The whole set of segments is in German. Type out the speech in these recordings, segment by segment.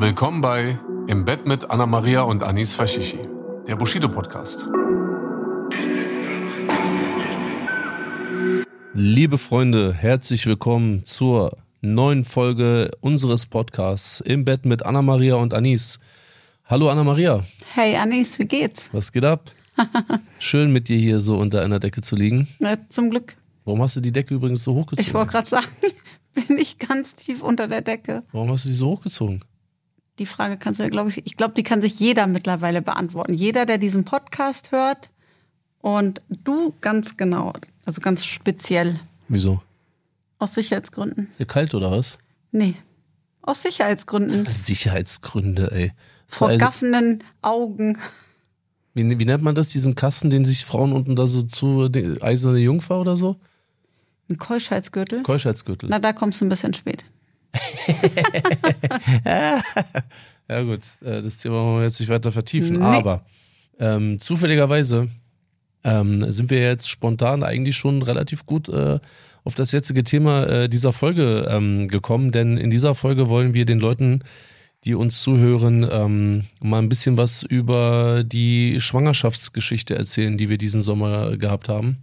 Willkommen bei Im Bett mit Anna Maria und Anis Fashishi, der Bushido Podcast. Liebe Freunde, herzlich willkommen zur neuen Folge unseres Podcasts Im Bett mit Anna Maria und Anis. Hallo Anna Maria. Hey Anis, wie geht's? Was geht ab? Schön mit dir hier so unter einer Decke zu liegen. Na, zum Glück. Warum hast du die Decke übrigens so hochgezogen? Ich wollte gerade sagen, bin ich ganz tief unter der Decke. Warum hast du die so hochgezogen? Die Frage kannst du ja, glaube ich, ich glaube, die kann sich jeder mittlerweile beantworten. Jeder, der diesen Podcast hört und du ganz genau, also ganz speziell. Wieso? Aus Sicherheitsgründen. Ist dir kalt oder was? Nee. Aus Sicherheitsgründen. Sicherheitsgründe, ey. Vor Also, gaffenden Augen. wie, wie nennt man das, diesen Kasten, den sich Frauen unten da so zu, die eiserne Jungfer oder so? Ein Keuschheitsgürtel. Keuschheitsgürtel. Na, da kommst du ein bisschen spät. Ja gut, äh, das Thema wollen wir jetzt nicht weiter vertiefen, Nee. aber ähm, zufälligerweise ähm, sind wir jetzt spontan eigentlich schon relativ gut äh, auf das jetzige Thema äh, dieser Folge ähm, gekommen, denn in dieser Folge wollen wir den Leuten, die uns zuhören, ähm, mal ein bisschen was über die Schwangerschaftsgeschichte erzählen, die wir diesen Sommer gehabt haben.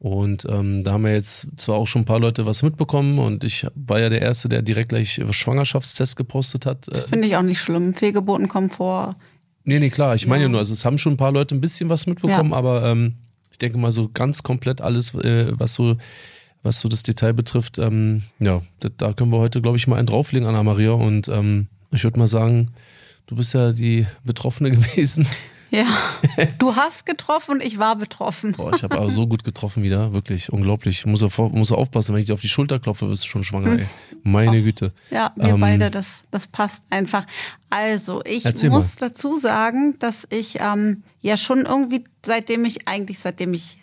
Und ähm, da haben wir jetzt zwar auch schon ein paar Leute was mitbekommen und ich war ja der Erste, der direkt gleich Schwangerschaftstest gepostet hat. Das Äh, finde ich auch nicht schlimm. Fehlgeburten kommen vor. nee, nee, klar, ich meine ja Ja. nur, also es haben schon ein paar Leute ein bisschen was mitbekommen, Ja. aber ähm, ich denke mal so ganz komplett alles, äh, was so was so das Detail betrifft, ähm, ja, da, da können wir heute, glaube ich, mal einen drauflegen, Anna Maria. Und ähm, ich würde mal sagen, du bist ja die Betroffene gewesen. Ja. Du hast getroffen und ich war betroffen. Boah, ich habe aber so gut getroffen wieder, wirklich unglaublich. Muss vor- muss aufpassen, wenn ich dir auf die Schulter klopfe, wirst du schon schwanger, ey. Meine Güte. Ja, wir Ähm, beide, das, das passt einfach. Also, ich muss dazu sagen, dass ich ähm, ja schon irgendwie, seitdem ich eigentlich, seitdem ich,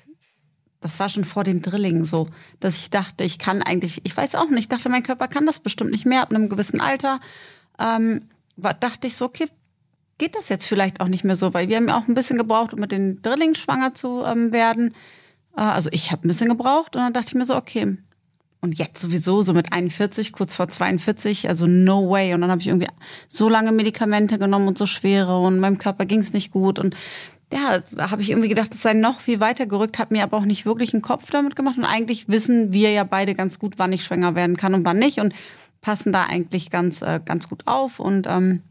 das war schon vor dem Drilling so, dass ich dachte, ich kann eigentlich, ich weiß auch nicht, ich dachte, mein Körper kann das bestimmt nicht mehr ab einem gewissen Alter. Ähm, war, dachte ich so, okay, geht das jetzt vielleicht auch nicht mehr so, weil wir haben ja auch ein bisschen gebraucht, um mit den Drillings schwanger zu ähm, werden. Äh, also ich habe ein bisschen gebraucht und dann dachte ich mir so, okay, und jetzt sowieso so mit 41, kurz vor 42, also no way. Und dann habe ich irgendwie so lange Medikamente genommen und so schwere und meinem Körper ging es nicht gut. Und ja, habe ich irgendwie gedacht, es sei noch viel weiter gerückt, habe mir aber auch nicht wirklich einen Kopf damit gemacht. Und eigentlich wissen wir ja beide ganz gut, wann ich schwanger werden kann und wann nicht. Und passen da eigentlich ganz, äh, ganz gut auf. Und ähm,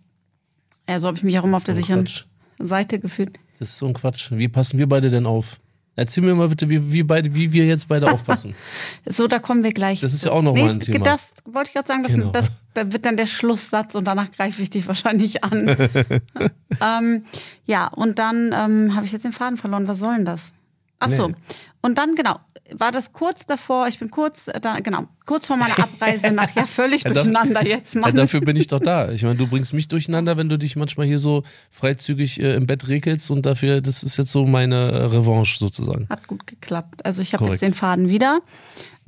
ja, so habe ich mich auch immer auf der So sicheren Quatsch. Seite gefühlt. Das ist so ein Quatsch. Wie passen wir beide denn auf? Erzähl mir mal bitte, wie, wie, beide, wie wir jetzt beide aufpassen. So, da kommen wir gleich. Das ist ja auch noch mal ein Thema. Das wollte ich gerade sagen, das, Genau. das, da wird dann der Schlusssatz und danach greife ich dich wahrscheinlich an. ähm, ja, und dann ähm, habe ich jetzt den Faden verloren. Was soll denn das? Ach so. Nee. Und dann, genau, war das kurz davor, ich bin kurz, äh, da, genau, kurz vor meiner Abreise nach, ja, völlig Ja, durcheinander jetzt, Ja, Mann. dafür bin ich doch da. Ich meine, du bringst mich durcheinander, wenn du dich manchmal hier so freizügig äh, im Bett regelst und dafür, das ist jetzt so meine äh, Revanche sozusagen. Hat gut geklappt. Also ich habe jetzt den Faden wieder.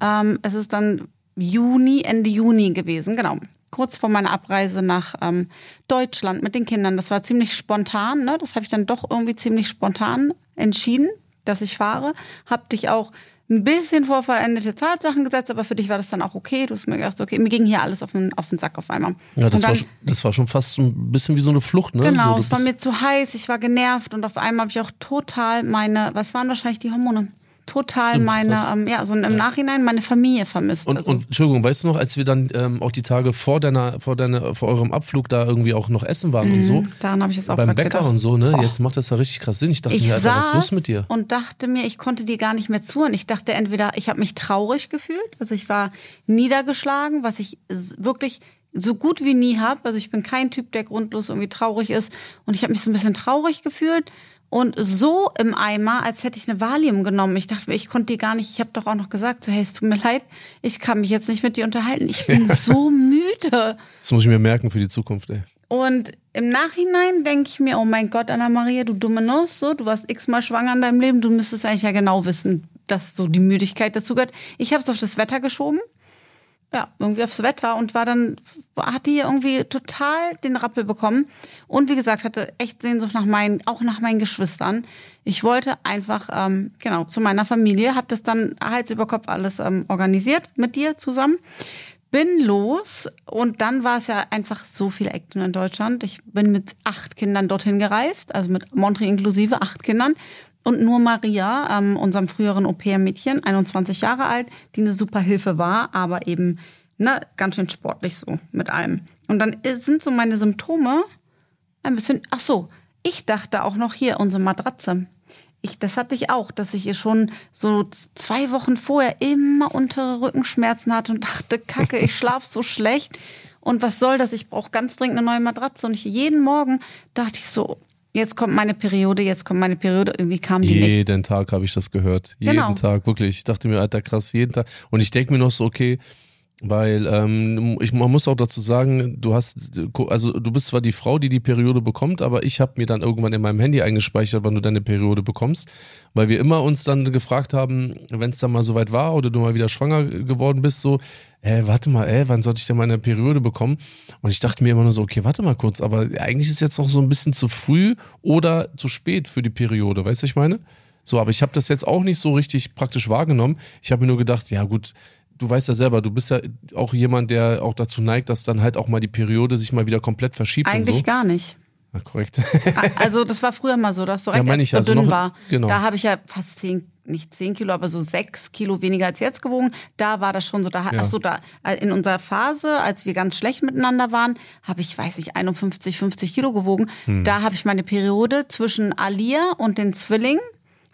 Ähm, es ist dann Juni, Ende Juni gewesen, genau. Kurz vor meiner Abreise nach ähm, Deutschland mit den Kindern. Das war ziemlich spontan, ne? Das habe ich dann doch irgendwie ziemlich spontan entschieden, dass ich fahre. Hab dich auch ein bisschen vor vollendete Tatsachen gesetzt, aber für dich war das dann auch okay. Du hast mir gedacht, okay, mir ging hier alles auf den, auf den Sack auf einmal. Ja, das, dann- war, schon- das war schon fast so ein bisschen wie so eine Flucht, ne? Genau, so, es war mir zu heiß, ich war genervt und auf einmal habe ich auch total meine, was waren wahrscheinlich die Hormone? Total meine, ähm, ja, so im Nachhinein meine Familie vermisst. Und, also, und Entschuldigung, weißt du noch, als wir dann ähm, auch die Tage vor deiner, vor deiner, vor eurem Abflug da irgendwie auch noch essen waren und so, daran habe ich jetzt auch beim Bäcker gedacht. und so, ne? Boah. Jetzt macht das ja richtig krass Sinn. Ich dachte ich mir, Alter, was ist los mit dir? und dachte mir, ich konnte dir gar nicht mehr zuhören. Ich dachte entweder, ich habe mich traurig gefühlt, also ich war niedergeschlagen, was ich wirklich so gut wie nie habe. Also ich bin kein Typ, der grundlos irgendwie traurig ist. Und ich habe mich so ein bisschen traurig gefühlt. Und so im Eimer, als hätte ich eine Valium genommen. Ich dachte mir, ich konnte dir gar nicht, ich habe doch auch noch gesagt, so hey, es tut mir leid, ich kann mich jetzt nicht mit dir unterhalten. Ich bin so müde. Das muss ich mir merken für die Zukunft, ey. Und im Nachhinein denke ich mir, oh mein Gott, Anna-Maria, du dumme Nuss, so, du warst x-mal schwanger in deinem Leben, du müsstest eigentlich ja genau wissen, dass so die Müdigkeit dazu gehört. Ich habe es auf das Wetter geschoben ja, irgendwie aufs Wetter und war dann, hatte hier irgendwie total den Rappel bekommen. Und wie gesagt, hatte echt Sehnsucht nach meinen, auch nach meinen Geschwistern. Ich wollte einfach, ähm, genau, zu meiner Familie, habe das dann Hals über Kopf alles ähm, organisiert mit dir zusammen. Bin los und dann war es ja einfach so viel Action in Deutschland. Ich bin mit acht Kindern dorthin gereist, also mit Montri inklusive, acht Kindern und nur Maria, ähm, unserem früheren Au-pair-Mädchen, 21 Jahre alt, die eine super Hilfe war, aber eben ne, ganz schön sportlich so mit allem. Und dann sind so meine Symptome ein bisschen, ach so, ich dachte auch noch hier, unsere Matratze. Ich, das hatte ich auch, dass ich ihr schon so zwei Wochen vorher immer untere Rückenschmerzen hatte und dachte, Kacke, ich schlafe so schlecht. Und was soll das? Ich brauche ganz dringend eine neue Matratze. Und ich jeden Morgen dachte ich so, jetzt kommt meine Periode, jetzt kommt meine Periode. Irgendwie kam die jeden nicht. Jeden Tag habe ich das gehört. Jeden genau. Tag, wirklich. Ich dachte mir, Alter, krass, jeden Tag. Und ich denke mir noch so, okay, weil ähm, ich, man muss auch dazu sagen, du hast, also du bist zwar die Frau, die die Periode bekommt, aber ich habe mir dann irgendwann in meinem Handy eingespeichert, wann du deine Periode bekommst, weil wir immer uns dann gefragt haben, wenn es dann mal soweit war oder du mal wieder schwanger geworden bist, so, äh, warte mal, äh, wann sollte ich denn meine Periode bekommen? Und ich dachte mir immer nur so, okay, warte mal kurz, aber eigentlich ist jetzt auch so ein bisschen zu früh oder zu spät für die Periode, weißt du, ich meine? So, aber ich habe das jetzt auch nicht so richtig praktisch wahrgenommen. Ich habe mir nur gedacht, ja gut, du weißt ja selber, du bist ja auch jemand, der auch dazu neigt, dass dann halt auch mal die Periode sich mal wieder komplett verschiebt. Eigentlich so. gar nicht. Na, korrekt. also das war früher mal so, dass du recht, ja, als ich so also dünn noch, war. Genau. Da habe ich ja fast zehn, nicht zehn Kilo, aber so sechs Kilo weniger als jetzt gewogen. Da war das schon so. Da, ja. achso, da äh, in unserer Phase, als wir ganz schlecht miteinander waren, habe ich, weiß ich, 51, 50 Kilo gewogen. Hm. Da habe ich meine Periode zwischen Alia und den Zwillingen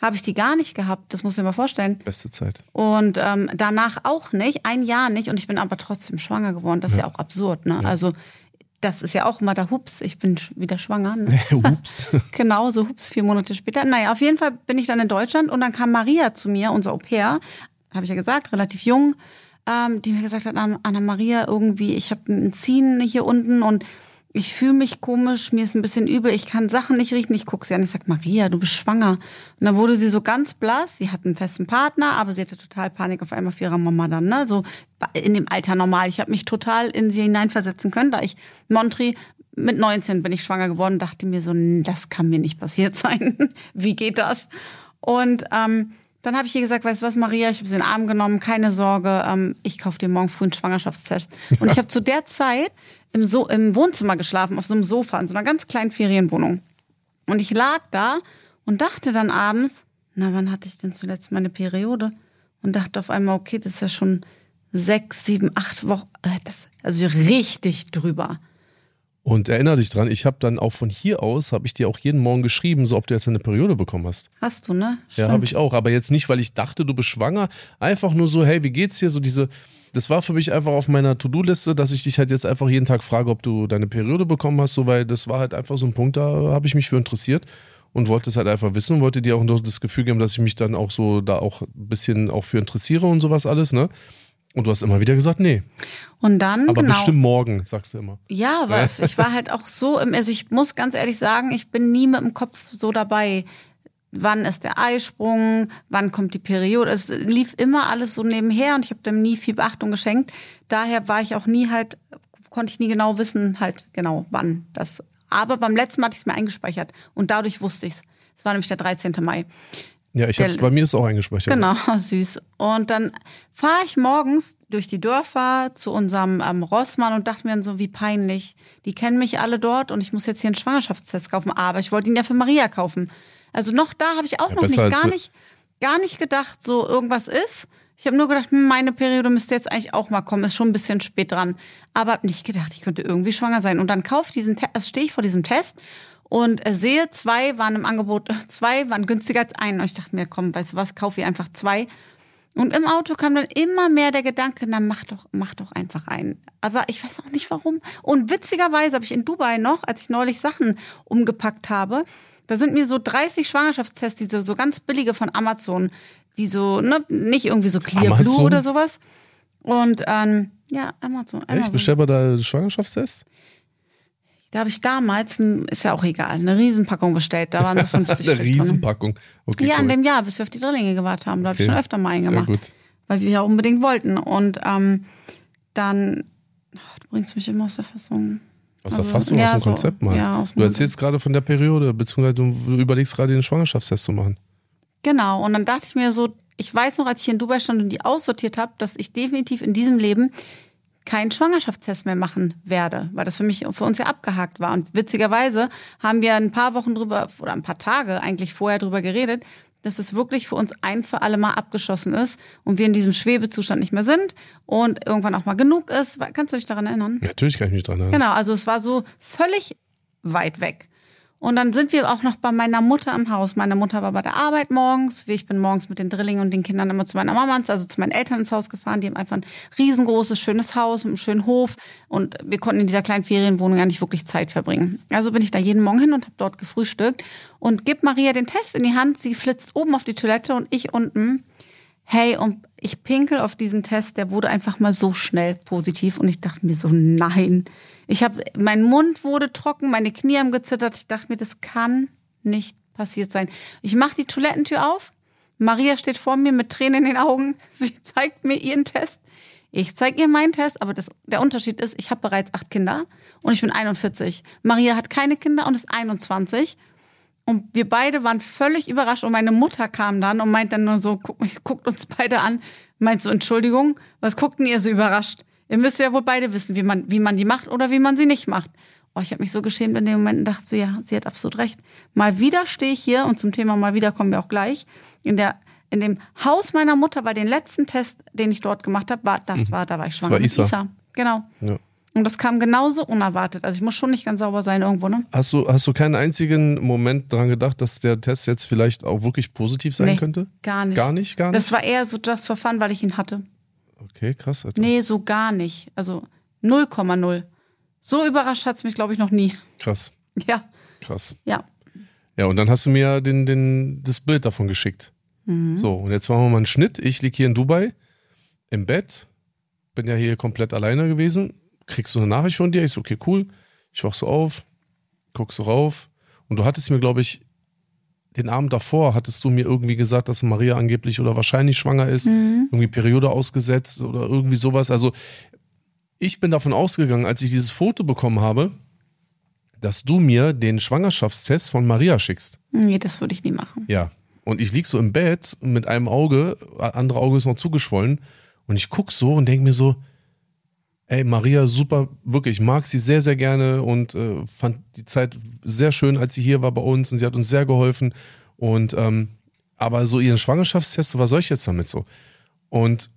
habe ich die gar nicht gehabt. Das muss ich mir mal vorstellen. Beste Zeit. Und ähm, danach auch nicht, ein Jahr nicht. Und ich bin aber trotzdem schwanger geworden. Das ist ja, ja auch absurd. Ne? Ja. Also das ist ja auch immer der Hups, ich bin wieder schwanger. Ne? Hups. genau, so Hups, vier Monate später. Naja, auf jeden Fall bin ich dann in Deutschland und dann kam Maria zu mir, unser Au pair, habe ich ja gesagt, relativ jung, ähm, die mir gesagt hat, Anna Maria, irgendwie, ich habe ein Ziehen hier unten und ich fühle mich komisch, mir ist ein bisschen übel, ich kann Sachen nicht riechen. Ich gucke sie an, ich sag, Maria, du bist schwanger. Und dann wurde sie so ganz blass, sie hat einen festen Partner, aber sie hatte total Panik auf einmal für ihre Mama dann, ne? So in dem Alter normal. Ich habe mich total in sie hineinversetzen können, da ich Montri mit 19 bin ich schwanger geworden, dachte mir so, das kann mir nicht passiert sein. Wie geht das? Und ähm, dann habe ich ihr gesagt, weißt du was, Maria, ich habe sie in den Arm genommen, keine Sorge, ähm, ich kaufe dir morgen früh einen Schwangerschaftstest. Und ich habe zu der Zeit im, so im Wohnzimmer geschlafen, auf so einem Sofa, in so einer ganz kleinen Ferienwohnung. Und ich lag da und dachte dann abends, na, wann hatte ich denn zuletzt meine Periode? Und dachte auf einmal, okay, das ist ja schon sechs, sieben, acht Wochen, äh, das, also richtig drüber. Und erinnere dich dran, ich habe dann auch von hier aus, habe ich dir auch jeden Morgen geschrieben, so ob du jetzt eine Periode bekommen hast. Hast du, ne? Stimmt. Ja, habe ich auch. Aber jetzt nicht, weil ich dachte, du bist schwanger. Einfach nur so, hey, wie geht's dir? So diese, das war für mich einfach auf meiner To-Do-Liste, dass ich dich halt jetzt einfach jeden Tag frage, ob du deine Periode bekommen hast, so, weil das war halt einfach so ein Punkt, da habe ich mich für interessiert und wollte es halt einfach wissen, wollte dir auch das Gefühl geben, dass ich mich dann auch so da auch ein bisschen auch für interessiere und sowas alles, ne? Und du hast immer wieder gesagt, nee. Und dann, Aber genau. bestimmt morgen, sagst du immer. Ja, weil ich war halt auch so, im, also ich muss ganz ehrlich sagen, ich bin nie mit dem Kopf so dabei. Wann ist der Eisprung? Wann kommt die Periode? Es lief immer alles so nebenher und ich habe dem nie viel Beachtung geschenkt. Daher war ich auch nie halt, konnte ich nie genau wissen, halt genau wann das. Aber beim letzten Mal hatte ich es mir eingespeichert und dadurch wusste ich es. Es war nämlich der 13. Mai. Ja, ich hab's, bei mir ist auch eingespeichert. Genau, süß. Und dann fahre ich morgens durch die Dörfer zu unserem ähm, Rossmann und dachte mir dann so, wie peinlich. Die kennen mich alle dort und ich muss jetzt hier einen Schwangerschaftstest kaufen. Aber ich wollte ihn ja für Maria kaufen. Also noch da habe ich auch ja, noch nicht, gar nicht, gar nicht gedacht, so irgendwas ist. Ich habe nur gedacht, hm, meine Periode müsste jetzt eigentlich auch mal kommen, ist schon ein bisschen spät dran. Aber habe nicht gedacht, ich könnte irgendwie schwanger sein. Und dann kaufe ich diesen Test, also stehe ich vor diesem Test und sehe, zwei waren im Angebot, zwei waren günstiger als ein. Und ich dachte mir, komm, weißt du was, kaufe ich einfach zwei. Und im Auto kam dann immer mehr der Gedanke, na mach doch, mach doch einfach einen. Aber ich weiß auch nicht warum. Und witzigerweise habe ich in Dubai noch, als ich neulich Sachen umgepackt habe, da sind mir so 30 Schwangerschaftstests, diese so ganz billige von Amazon, die so, ne, nicht irgendwie so Clear Amazon? Blue oder sowas. Und ähm, ja, Amazon. Amazon. Bestell mal da Schwangerschaftstest? Da habe ich damals, ein, ist ja auch egal, eine Riesenpackung bestellt. Da waren so 50 Eine Stück. Riesenpackung. Okay, Ja, cool. in dem Jahr, bis wir auf die Drillinge gewartet haben. Da habe ich Okay. schon öfter mal einen Sehr gemacht. gut. Weil wir ja unbedingt wollten. Und ähm, dann, ach, du bringst mich immer aus der Fassung. Aus Also, der Fassung, ja, aus dem so, Konzept, Mann. ja, du erzählst gerade von der Periode, beziehungsweise du überlegst gerade den Schwangerschaftstest zu machen. Genau. Und dann dachte ich mir so, ich weiß noch, als ich in Dubai stand und die aussortiert habe, dass ich definitiv in diesem Leben keinen Schwangerschaftstest mehr machen werde, weil das für mich für uns ja abgehakt war. Und witzigerweise haben wir ein paar Wochen drüber oder ein paar Tage eigentlich vorher drüber geredet, dass es wirklich für uns ein für alle Mal abgeschossen ist und wir in diesem Schwebezustand nicht mehr sind und irgendwann auch mal genug ist. Kannst du dich daran erinnern? Natürlich kann ich mich dran erinnern. Genau, also es war so völlig weit weg. Und dann sind wir auch noch bei meiner Mutter im Haus. Meine Mutter war bei der Arbeit morgens. Ich bin morgens mit den Drillingen und den Kindern immer zu meiner Mama, also zu meinen Eltern ins Haus gefahren. Die haben einfach ein riesengroßes, schönes Haus mit einem schönen Hof. Und wir konnten in dieser kleinen Ferienwohnung ja nicht wirklich Zeit verbringen. Also bin ich da jeden Morgen hin und habe dort gefrühstückt und gib Maria den Test in die Hand. Sie flitzt oben auf die Toilette und ich unten. Hey, und ich pinkel auf diesen Test, der wurde einfach mal so schnell positiv und ich dachte mir so, nein. Ich habe, mein Mund wurde trocken, meine Knie haben gezittert. Ich dachte mir, das kann nicht passiert sein. Ich mache die Toilettentür auf. Maria steht vor mir mit Tränen in den Augen. Sie zeigt mir ihren Test. Ich zeige ihr meinen Test, aber das, der Unterschied ist, ich habe bereits acht Kinder und ich bin 41. Maria hat keine Kinder und ist 21. Und wir beide waren völlig überrascht und meine Mutter kam dann und meint dann nur so, guck, guckt uns beide an, meint so, Entschuldigung, was guckt denn ihr so überrascht? Ihr müsst ja wohl beide wissen, wie man, wie man die macht oder wie man sie nicht macht. Oh, ich habe mich so geschämt in dem Moment und dachte so, ja, sie hat absolut recht. Mal wieder stehe ich hier und zum Thema mal wieder kommen wir auch gleich. In der, in dem Haus meiner Mutter, bei den letzten Test, den ich dort gemacht habe, war, das war, da war ich schwanger war mit Isa. Isa. Genau. Ja. Und das kam genauso unerwartet. Also ich muss schon nicht ganz sauber sein irgendwo, ne? Hast du, hast du keinen einzigen Moment daran gedacht, dass der Test jetzt vielleicht auch wirklich positiv sein Nee, könnte? Gar nicht. Gar nicht, gar nicht? Das war eher so just for fun, weil ich ihn hatte. okay, krass. Alter. Nee, so gar nicht. Also 0,0. So überrascht hat's mich, glaube ich, noch nie. Krass, Ja, krass. ja. Ja, und dann hast du mir den, den, das Bild davon geschickt. Mhm. So, und jetzt machen wir mal einen Schnitt. Ich lieg hier in Dubai im Bett, bin ja hier komplett alleine gewesen, kriegst so eine Nachricht von dir. Ich so, okay, cool. Ich wach so auf, guck so rauf. Und du hattest mir, glaube ich, den Abend davor hattest du mir irgendwie gesagt, dass Maria angeblich oder wahrscheinlich schwanger ist, Mhm. irgendwie Periode ausgesetzt oder irgendwie sowas. Also ich bin davon ausgegangen, als ich dieses Foto bekommen habe, dass du mir den Schwangerschaftstest von Maria schickst. Nee, das würde ich nie machen. Ja. Und ich lieg so im Bett mit einem Auge, andere Auge ist noch zugeschwollen. Und ich guck so und denk mir so, ey, Maria, super, wirklich, ich mag sie sehr, sehr gerne und äh, fand die Zeit sehr schön, als sie hier war bei uns und sie hat uns sehr geholfen. Und ähm, aber so ihren Schwangerschaftstest, so, was soll ich jetzt damit so? Und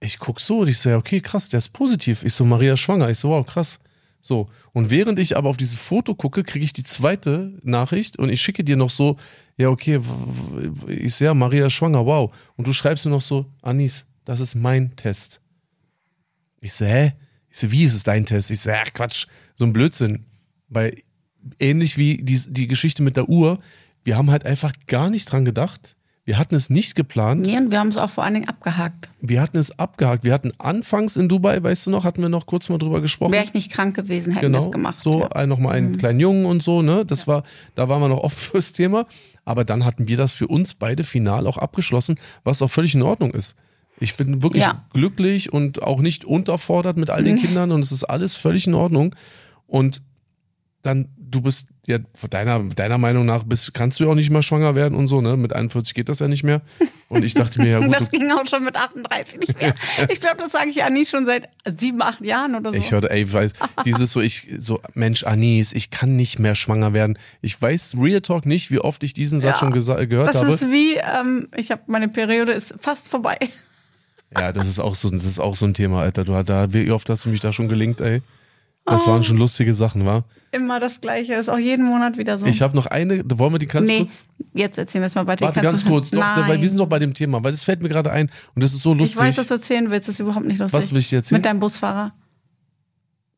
ich guck so und ich so, ja, okay, krass, der ist positiv. Ich so, Maria ist schwanger. Ich so, wow, krass. So. Und während ich aber auf dieses Foto gucke, kriege ich die zweite Nachricht und ich schicke dir noch so, ja, okay, ich sehe, ja, Maria ist schwanger, wow. Und du schreibst mir noch so, Anis, das ist mein Test. Ich so, hä? Ich so, wie ist es dein Test? Ich so, ja, Quatsch, so ein Blödsinn. Weil ähnlich wie die, die Geschichte mit der Uhr, wir haben halt einfach gar nicht dran gedacht. Wir hatten es nicht geplant. Nee, und wir haben es auch vor allen Dingen abgehakt. Wir hatten es abgehakt. Wir hatten anfangs in Dubai, weißt du noch, hatten wir noch kurz mal drüber gesprochen. Wäre ich nicht krank gewesen, hätten wir genau, es gemacht. so ja. ein, noch mal einen kleinen Jungen und so, ne? Das war, da waren wir noch offen fürs Thema. Aber dann hatten wir das für uns beide final auch abgeschlossen, was auch völlig in Ordnung ist. Ich bin wirklich Ja. glücklich und auch nicht unterfordert mit all den Kindern und es ist alles völlig in Ordnung. Und dann, du bist ja von deiner, deiner Meinung nach bist, kannst du ja auch nicht mehr schwanger werden und so, ne? Mit 41 geht das ja nicht mehr. Und ich dachte mir, ja gut, das ging auch schon mit 38 nicht mehr. Ich glaube, das sage ich Anis schon seit sieben, acht Jahren oder so. Ich hörte, ey, ich weiß, dieses so, ich, so, Mensch, Anis, ich kann nicht mehr schwanger werden. Ich weiß, Real Talk nicht, wie oft ich diesen Satz Ja. schon gehört das habe. ist wie, ähm, ich habe meine Periode ist fast vorbei. Ja, das ist auch so, das ist auch so ein Thema, Alter. Du, da, wie oft hast du mich da schon gelingt, ey? Das waren schon lustige Sachen, war? Immer das Gleiche, ist auch jeden Monat wieder so. Ich habe noch eine, wollen wir die ganz nee, kurz? jetzt erzählen wir es mal weiter. Warte Kannst ganz kurz, doch, Nein. weil wir sind doch bei dem Thema, weil das fällt mir gerade ein und das ist so ich lustig. weiß, was du erzählen willst, das ist überhaupt nicht lustig. Was will ich dir erzählen? Mit deinem Busfahrer.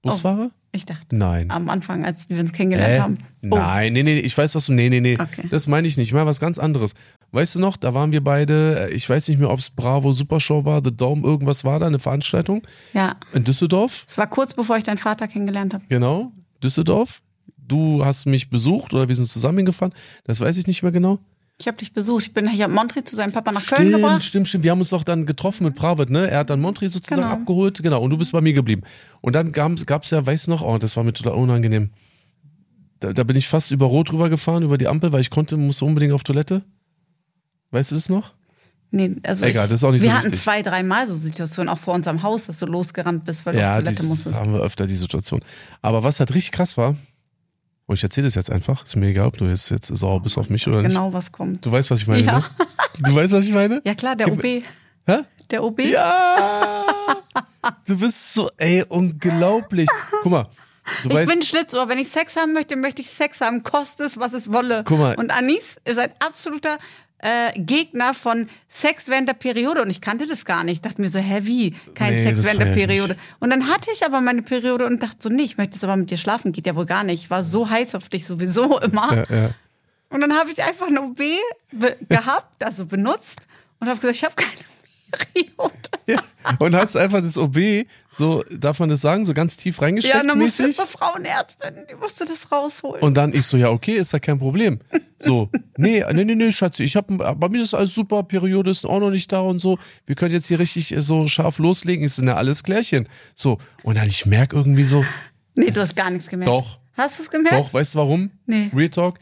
Busfahrer? Ich dachte, Nein. am Anfang, als wir uns kennengelernt Äh? haben. Oh, Nein, nee, nee, ich weiß, was du. Nee, nee, nee. Okay. Das meine ich nicht. Ich meine was ganz anderes. Weißt du noch, da waren wir beide, äh, ich weiß nicht mehr, ob es Bravo Supershow war, The Dome, irgendwas war da, eine Veranstaltung ja. in Düsseldorf. Es war kurz bevor ich deinen Vater kennengelernt habe. Genau, Düsseldorf. Du hast mich besucht oder wir sind zusammen hingefahren. Das weiß ich nicht mehr genau. Ich habe dich besucht. Ich bin ich habe Montri zu seinem Papa nach Köln Stimmt, gebracht. stimmt, stimmt. Wir haben uns doch dann getroffen mit Pravit, ne? Er hat dann Montri sozusagen Genau. abgeholt, genau. Und du bist bei mir geblieben. Und dann gab es ja, weißt du noch, oh, das war mir total unangenehm. Da, da bin ich fast über Rot rüber gefahren, über die Ampel, weil ich konnte, musste unbedingt auf Toilette. Weißt du das noch? Nee, also Egal, ich, das ist auch nicht wir so hatten wichtig. zwei, dreimal so Situationen, auch vor unserem Haus, dass du losgerannt bist, weil du ja, auf Toilette das musstest. haben wir öfter, die Situation. Aber was halt richtig krass war, und ich erzähle das jetzt einfach, ist mir egal, ob du jetzt, jetzt sauer bist auf mich oder nicht. Genau, was kommt. Du weißt, was ich meine, Ja. ne? Du weißt, was ich meine? Ja klar, der Gib- OB. Hä? Der OB. Ja! Du bist so, ey, unglaublich. Guck mal, du ich weißt, bin Schlitzohr. Wenn ich Sex haben möchte, möchte ich Sex haben, koste es, was es wolle. Guck mal. Und Anis ist ein absoluter äh, Gegner von Sex während der Periode. Und ich kannte das gar nicht. Ich dachte mir so, hä, wie? Kein Nee, Sex während der Periode. Und dann hatte ich aber meine Periode und dachte so, nee, ich möchte jetzt aber mit dir schlafen. Geht ja wohl gar nicht. Ich war so heiß auf dich sowieso immer. ja, ja. Und dann habe ich einfach eine OB gehabt, also benutzt und habe gesagt, ich habe keine Periode. Ja. Und hast einfach das OB, so, darf man das sagen, so ganz tief Ja, reingesteckt und dann musste mäßig. eine Frauenärztin, die musste das rausholen. Und dann ich so, ja, okay, ist ja kein Problem. So, nee, nee, nee, nee, Schatzi, ich hab, bei mir ist alles super, Periode ist auch noch nicht da und so. Wir können jetzt hier richtig äh, so scharf loslegen. Ich so, na, alles klärchen. So, und dann ich merk irgendwie so, nee, du hast gar nichts gemerkt. Doch. Hast du es gemerkt? doch, weißt du warum? Nee. Real Talk.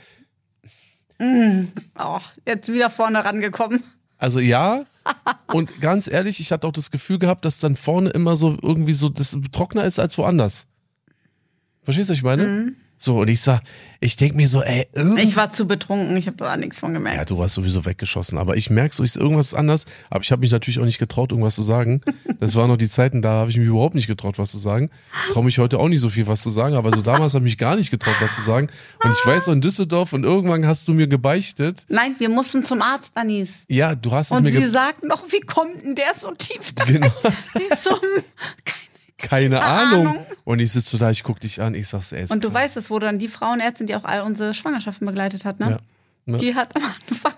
Oh, jetzt wieder vorne rangekommen. Also ja. Und ganz ehrlich, ich hatte auch das Gefühl gehabt, dass dann vorne immer so irgendwie so das trockener ist als woanders. Verstehst du, was ich meine? Mhm. So, und ich sag, ich denk mir so, ey, irgendwie. Ich war zu betrunken, ich habe da nichts von ja, gemerkt. du warst sowieso weggeschossen, aber ich merke so, ich, irgendwas ist anders. Aber ich habe mich natürlich auch nicht getraut, irgendwas zu sagen. Das waren noch die Zeiten, da habe ich mich überhaupt nicht getraut, was zu sagen. Traue mich heute auch nicht so viel, was zu sagen, aber so damals habe ich mich gar nicht getraut, was zu sagen. Und ich weiß, in Düsseldorf und irgendwann hast du mir gebeichtet. Nein, wir mussten zum Arzt, Anis. Ja, du hast es Und mir sie ge sagten noch, wie kommt denn der so tief da? Genau. Ich so, keine Keine Ahnung. Ahnung. Und ich sitze so da, ich guck dich an, ich sag's, ey. ist Und du klar. weißt, es wurde dann die Frauenärztin, die auch all unsere Schwangerschaften begleitet hat, ne? Ja. Ja. Die hat am Anfang,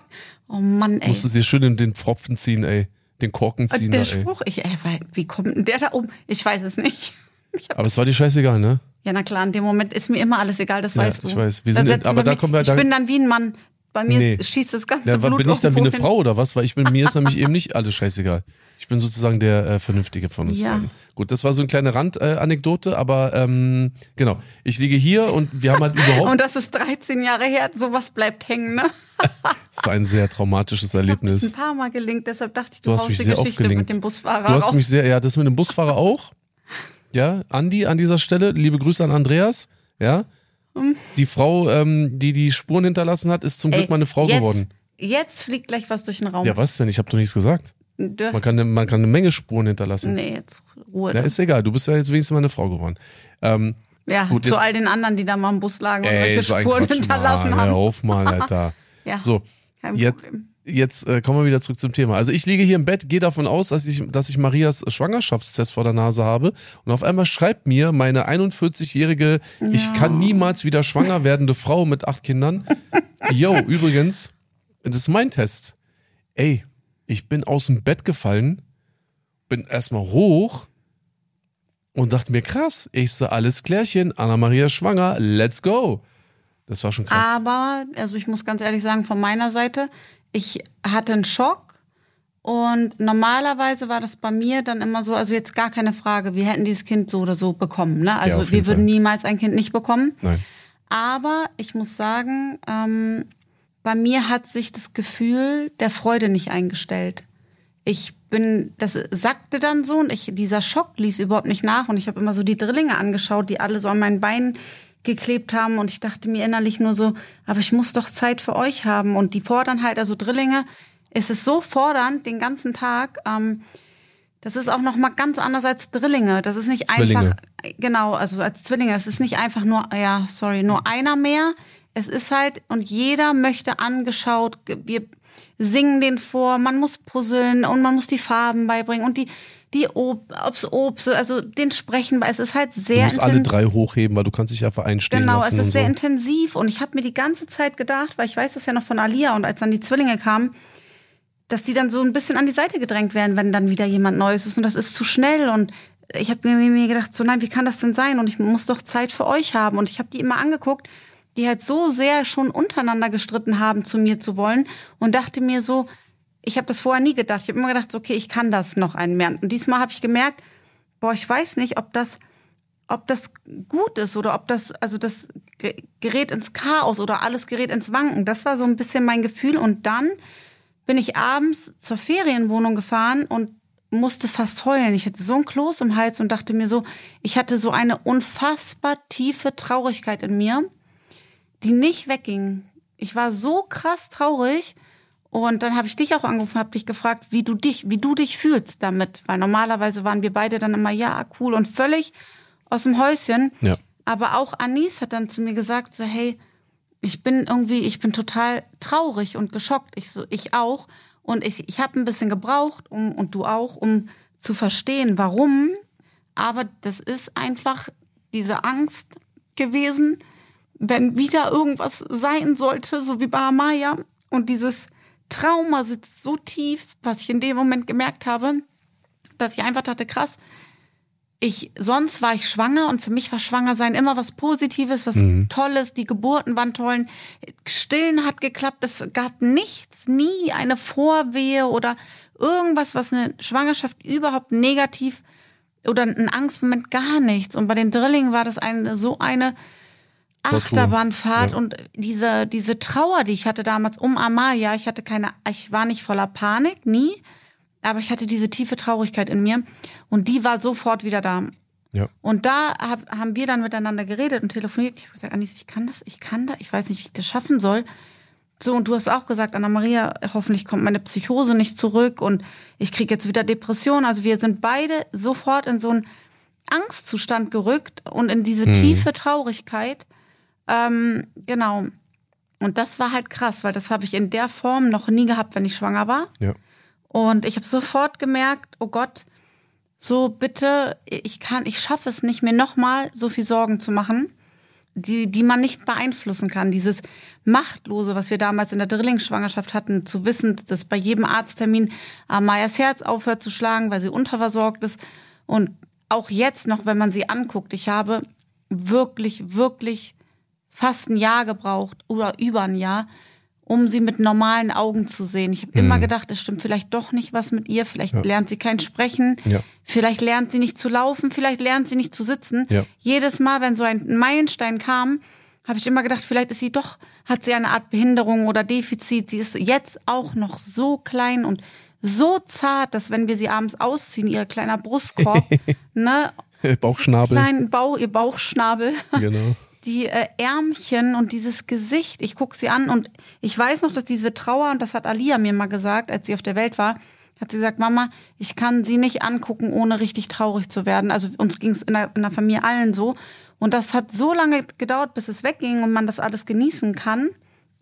oh Mann, ey. musstest dir schön den, den Pfropfen ziehen, ey. Den Korken ziehen, Und der da, ey. Spruch, ich, ey, wie kommt denn der da oben? Ich weiß es nicht. Ich Aber es war dir scheißegal, ne? ja, na klar, in dem Moment ist mir immer alles egal, das Ja, weißt du. ich weiß. Wir sind- setzen aber da kommen wir- Ich da- bin dann wie ein Mann. Bei mir Nee. schießt das ganze Ja, Blut bin ich dann wie eine hin. Frau oder was? Weil ich bin, mir ist nämlich eben nicht alles scheißegal. Ich bin sozusagen der äh, Vernünftige von uns Ja. beiden. Gut, das war so eine kleine Randanekdote, äh, aber ähm, genau. Ich liege hier und wir haben halt überhaupt. Und das ist 13 Jahre her, sowas bleibt hängen, ne? Es war ein sehr traumatisches Ein Erlebnis. paar Mal gelingt, deshalb dachte ich, du, Du hast mich die sehr Geschichte mit dem Busfahrer Du hast raus. mich sehr, ja, das mit dem Busfahrer auch. Ja, Andi an dieser Stelle, liebe Grüße an Andreas. Ja, die Frau, ähm, die die Spuren hinterlassen hat, ist zum Glück Ey, mal eine Frau jetzt, geworden. Jetzt fliegt gleich was durch den Raum. Ja, was denn? Ich habe doch nichts gesagt. Man kann, eine- man kann eine Menge Spuren hinterlassen. Nee, jetzt Ruhe. Ja, da. ist egal. Du bist ja jetzt wenigstens mal eine Frau geworden. Ähm, Ja, Gut, zu jetzt- all den anderen, die da mal im Bus lagen und ey, welche so Spuren Quatsch, hinterlassen Mann, haben. Hör auf mal, Alter. Ja, So, kein jetzt, Problem. jetzt äh, kommen wir wieder zurück zum Thema. Also ich liege hier im Bett, gehe davon aus, dass ich, dass ich Marias Schwangerschaftstest vor der Nase habe. Und auf einmal schreibt mir meine 41-jährige, ich kann niemals wieder schwanger werdende Frau mit acht Kindern. Yo, übrigens, das ist mein Test. Ey, ich bin aus dem Bett gefallen, bin erstmal hoch und dachte mir, krass, ich so, alles klärchen, Anna-Maria schwanger, let's go. Das war schon krass. Aber, also ich muss ganz ehrlich sagen, von meiner Seite, ich hatte einen Schock und normalerweise war das bei mir dann immer so, also jetzt gar keine Frage, wir hätten dieses Kind so oder so bekommen. Ne? Also auf wir jeden würden Fall. niemals ein Kind nicht bekommen. Nein. Aber ich muss sagen, ähm, bei mir hat sich das Gefühl der Freude nicht eingestellt. Ich bin, das sackte dann so und ich, dieser Schock ließ überhaupt nicht nach und ich habe immer so die Drillinge angeschaut, die alle so an meinen Beinen geklebt haben und ich dachte mir innerlich nur so, aber ich muss doch Zeit für euch haben und die fordern halt, also Drillinge, es ist so fordernd den ganzen Tag, ähm, das ist auch noch mal ganz anders als Drillinge. Das ist nicht Zwillinge. einfach genau, also als Zwillinge, es ist nicht einfach nur, ja, sorry, nur einer mehr. Es ist halt, und jeder möchte angeschaut, wir singen den vor, man muss puzzeln und man muss die Farben beibringen und die, die Ob ob's Obst, also den sprechen, weil es ist halt sehr Du musst alle drei hochheben, weil du kannst dich einfach einstellen Genau, lassen es ist sehr so. intensiv und ich habe mir die ganze Zeit gedacht, weil ich weiß das ja noch von Alia und als dann die Zwillinge kamen, dass die dann so ein bisschen an die Seite gedrängt werden, wenn dann wieder jemand Neues ist und das ist zu schnell und ich habe mir gedacht, so nein, wie kann das denn sein und ich muss doch Zeit für euch haben und ich habe die immer angeguckt, die halt so sehr schon untereinander gestritten haben, zu mir zu wollen und dachte mir so, ich habe das vorher nie gedacht. Ich habe immer gedacht, okay, ich kann das noch einen mehr. Und diesmal habe ich gemerkt, boah, ich weiß nicht, ob das, ob das gut ist oder ob das, also das ge- gerät ins Chaos oder alles gerät ins Wanken. Das war so ein bisschen mein Gefühl. Und dann bin ich abends zur Ferienwohnung gefahren und musste fast heulen. Ich hatte so ein Kloß im Hals und dachte mir so, ich hatte so eine unfassbar tiefe Traurigkeit in mir, die nicht wegging. Ich war so krass traurig und dann habe ich dich auch angerufen, habe dich gefragt, wie du dich, wie du dich fühlst damit, weil normalerweise waren wir beide dann immer ja cool und völlig aus dem Häuschen. Ja. Aber auch Anis hat dann zu mir gesagt so hey, ich bin irgendwie, ich bin total traurig und geschockt. Ich so, ich auch und ich ich habe ein bisschen gebraucht, um und du auch, um zu verstehen, warum. Aber das ist einfach diese Angst gewesen, wenn wieder irgendwas sein sollte, so wie bei Amaya. Und dieses Trauma sitzt so tief, was ich in dem Moment gemerkt habe, dass ich einfach dachte, krass, ich, sonst war ich schwanger und für mich war Schwangersein immer was Positives, was Tolles. Die Geburten waren toll. Stillen hat geklappt. Es gab nichts, nie eine Vorwehe oder irgendwas, was eine Schwangerschaft überhaupt negativ oder ein Angstmoment, gar nichts. Und bei den Drillingen war das eine, so eine Achterbahnfahrt Ja. und diese, diese Trauer, die ich hatte damals um Amalia, ich hatte keine, ich war nicht voller Panik, nie, aber ich hatte diese tiefe Traurigkeit in mir und die war sofort wieder da. Ja. Und da hab, haben wir dann miteinander geredet und telefoniert. Ich habe gesagt, Anis, ich kann das, ich kann das, ich weiß nicht, wie ich das schaffen soll. So, und du hast auch gesagt, Anna-Maria, hoffentlich kommt meine Psychose nicht zurück und ich kriege jetzt wieder Depression. Also wir sind beide sofort in so einen Angstzustand gerückt und in diese tiefe Traurigkeit. Ähm, genau. Und das war halt krass, weil das habe ich in der Form noch nie gehabt, wenn ich schwanger war. Ja. Und ich habe sofort gemerkt, oh Gott, so bitte, ich kann, ich schaffe es nicht, mir nochmal so viel Sorgen zu machen, die, die man nicht beeinflussen kann. Dieses Machtlose, was wir damals in der Drillingsschwangerschaft hatten, zu wissen, dass bei jedem Arzttermin Amayas Herz aufhört zu schlagen, weil sie unterversorgt ist. Und auch jetzt noch, wenn man sie anguckt, ich habe wirklich, wirklich fast ein Jahr gebraucht oder über ein Jahr, um sie mit normalen Augen zu sehen. Ich habe immer gedacht, es stimmt vielleicht doch nicht was mit ihr, vielleicht lernt sie kein Sprechen, Ja. vielleicht lernt sie nicht zu laufen, vielleicht lernt sie nicht zu sitzen. Ja. Jedes Mal, wenn so ein Meilenstein kam, habe ich immer gedacht, vielleicht ist sie doch, hat sie eine Art Behinderung oder Defizit. Sie ist jetzt auch noch so klein und so zart, dass wenn wir sie abends ausziehen, ihr kleiner Brustkorb, ne, Bauchschnabel. kleinen Bauch, ihr Bauchschnabel, Genau. Die äh, Ärmchen und dieses Gesicht, ich guck sie an und ich weiß noch, dass diese Trauer, und das hat Alia mir mal gesagt, als sie auf der Welt war, hat sie gesagt, Mama, ich kann sie nicht angucken, ohne richtig traurig zu werden. Also uns ging es in, der- in der Familie allen so. Und das hat so lange gedauert, bis es wegging und man das alles genießen kann,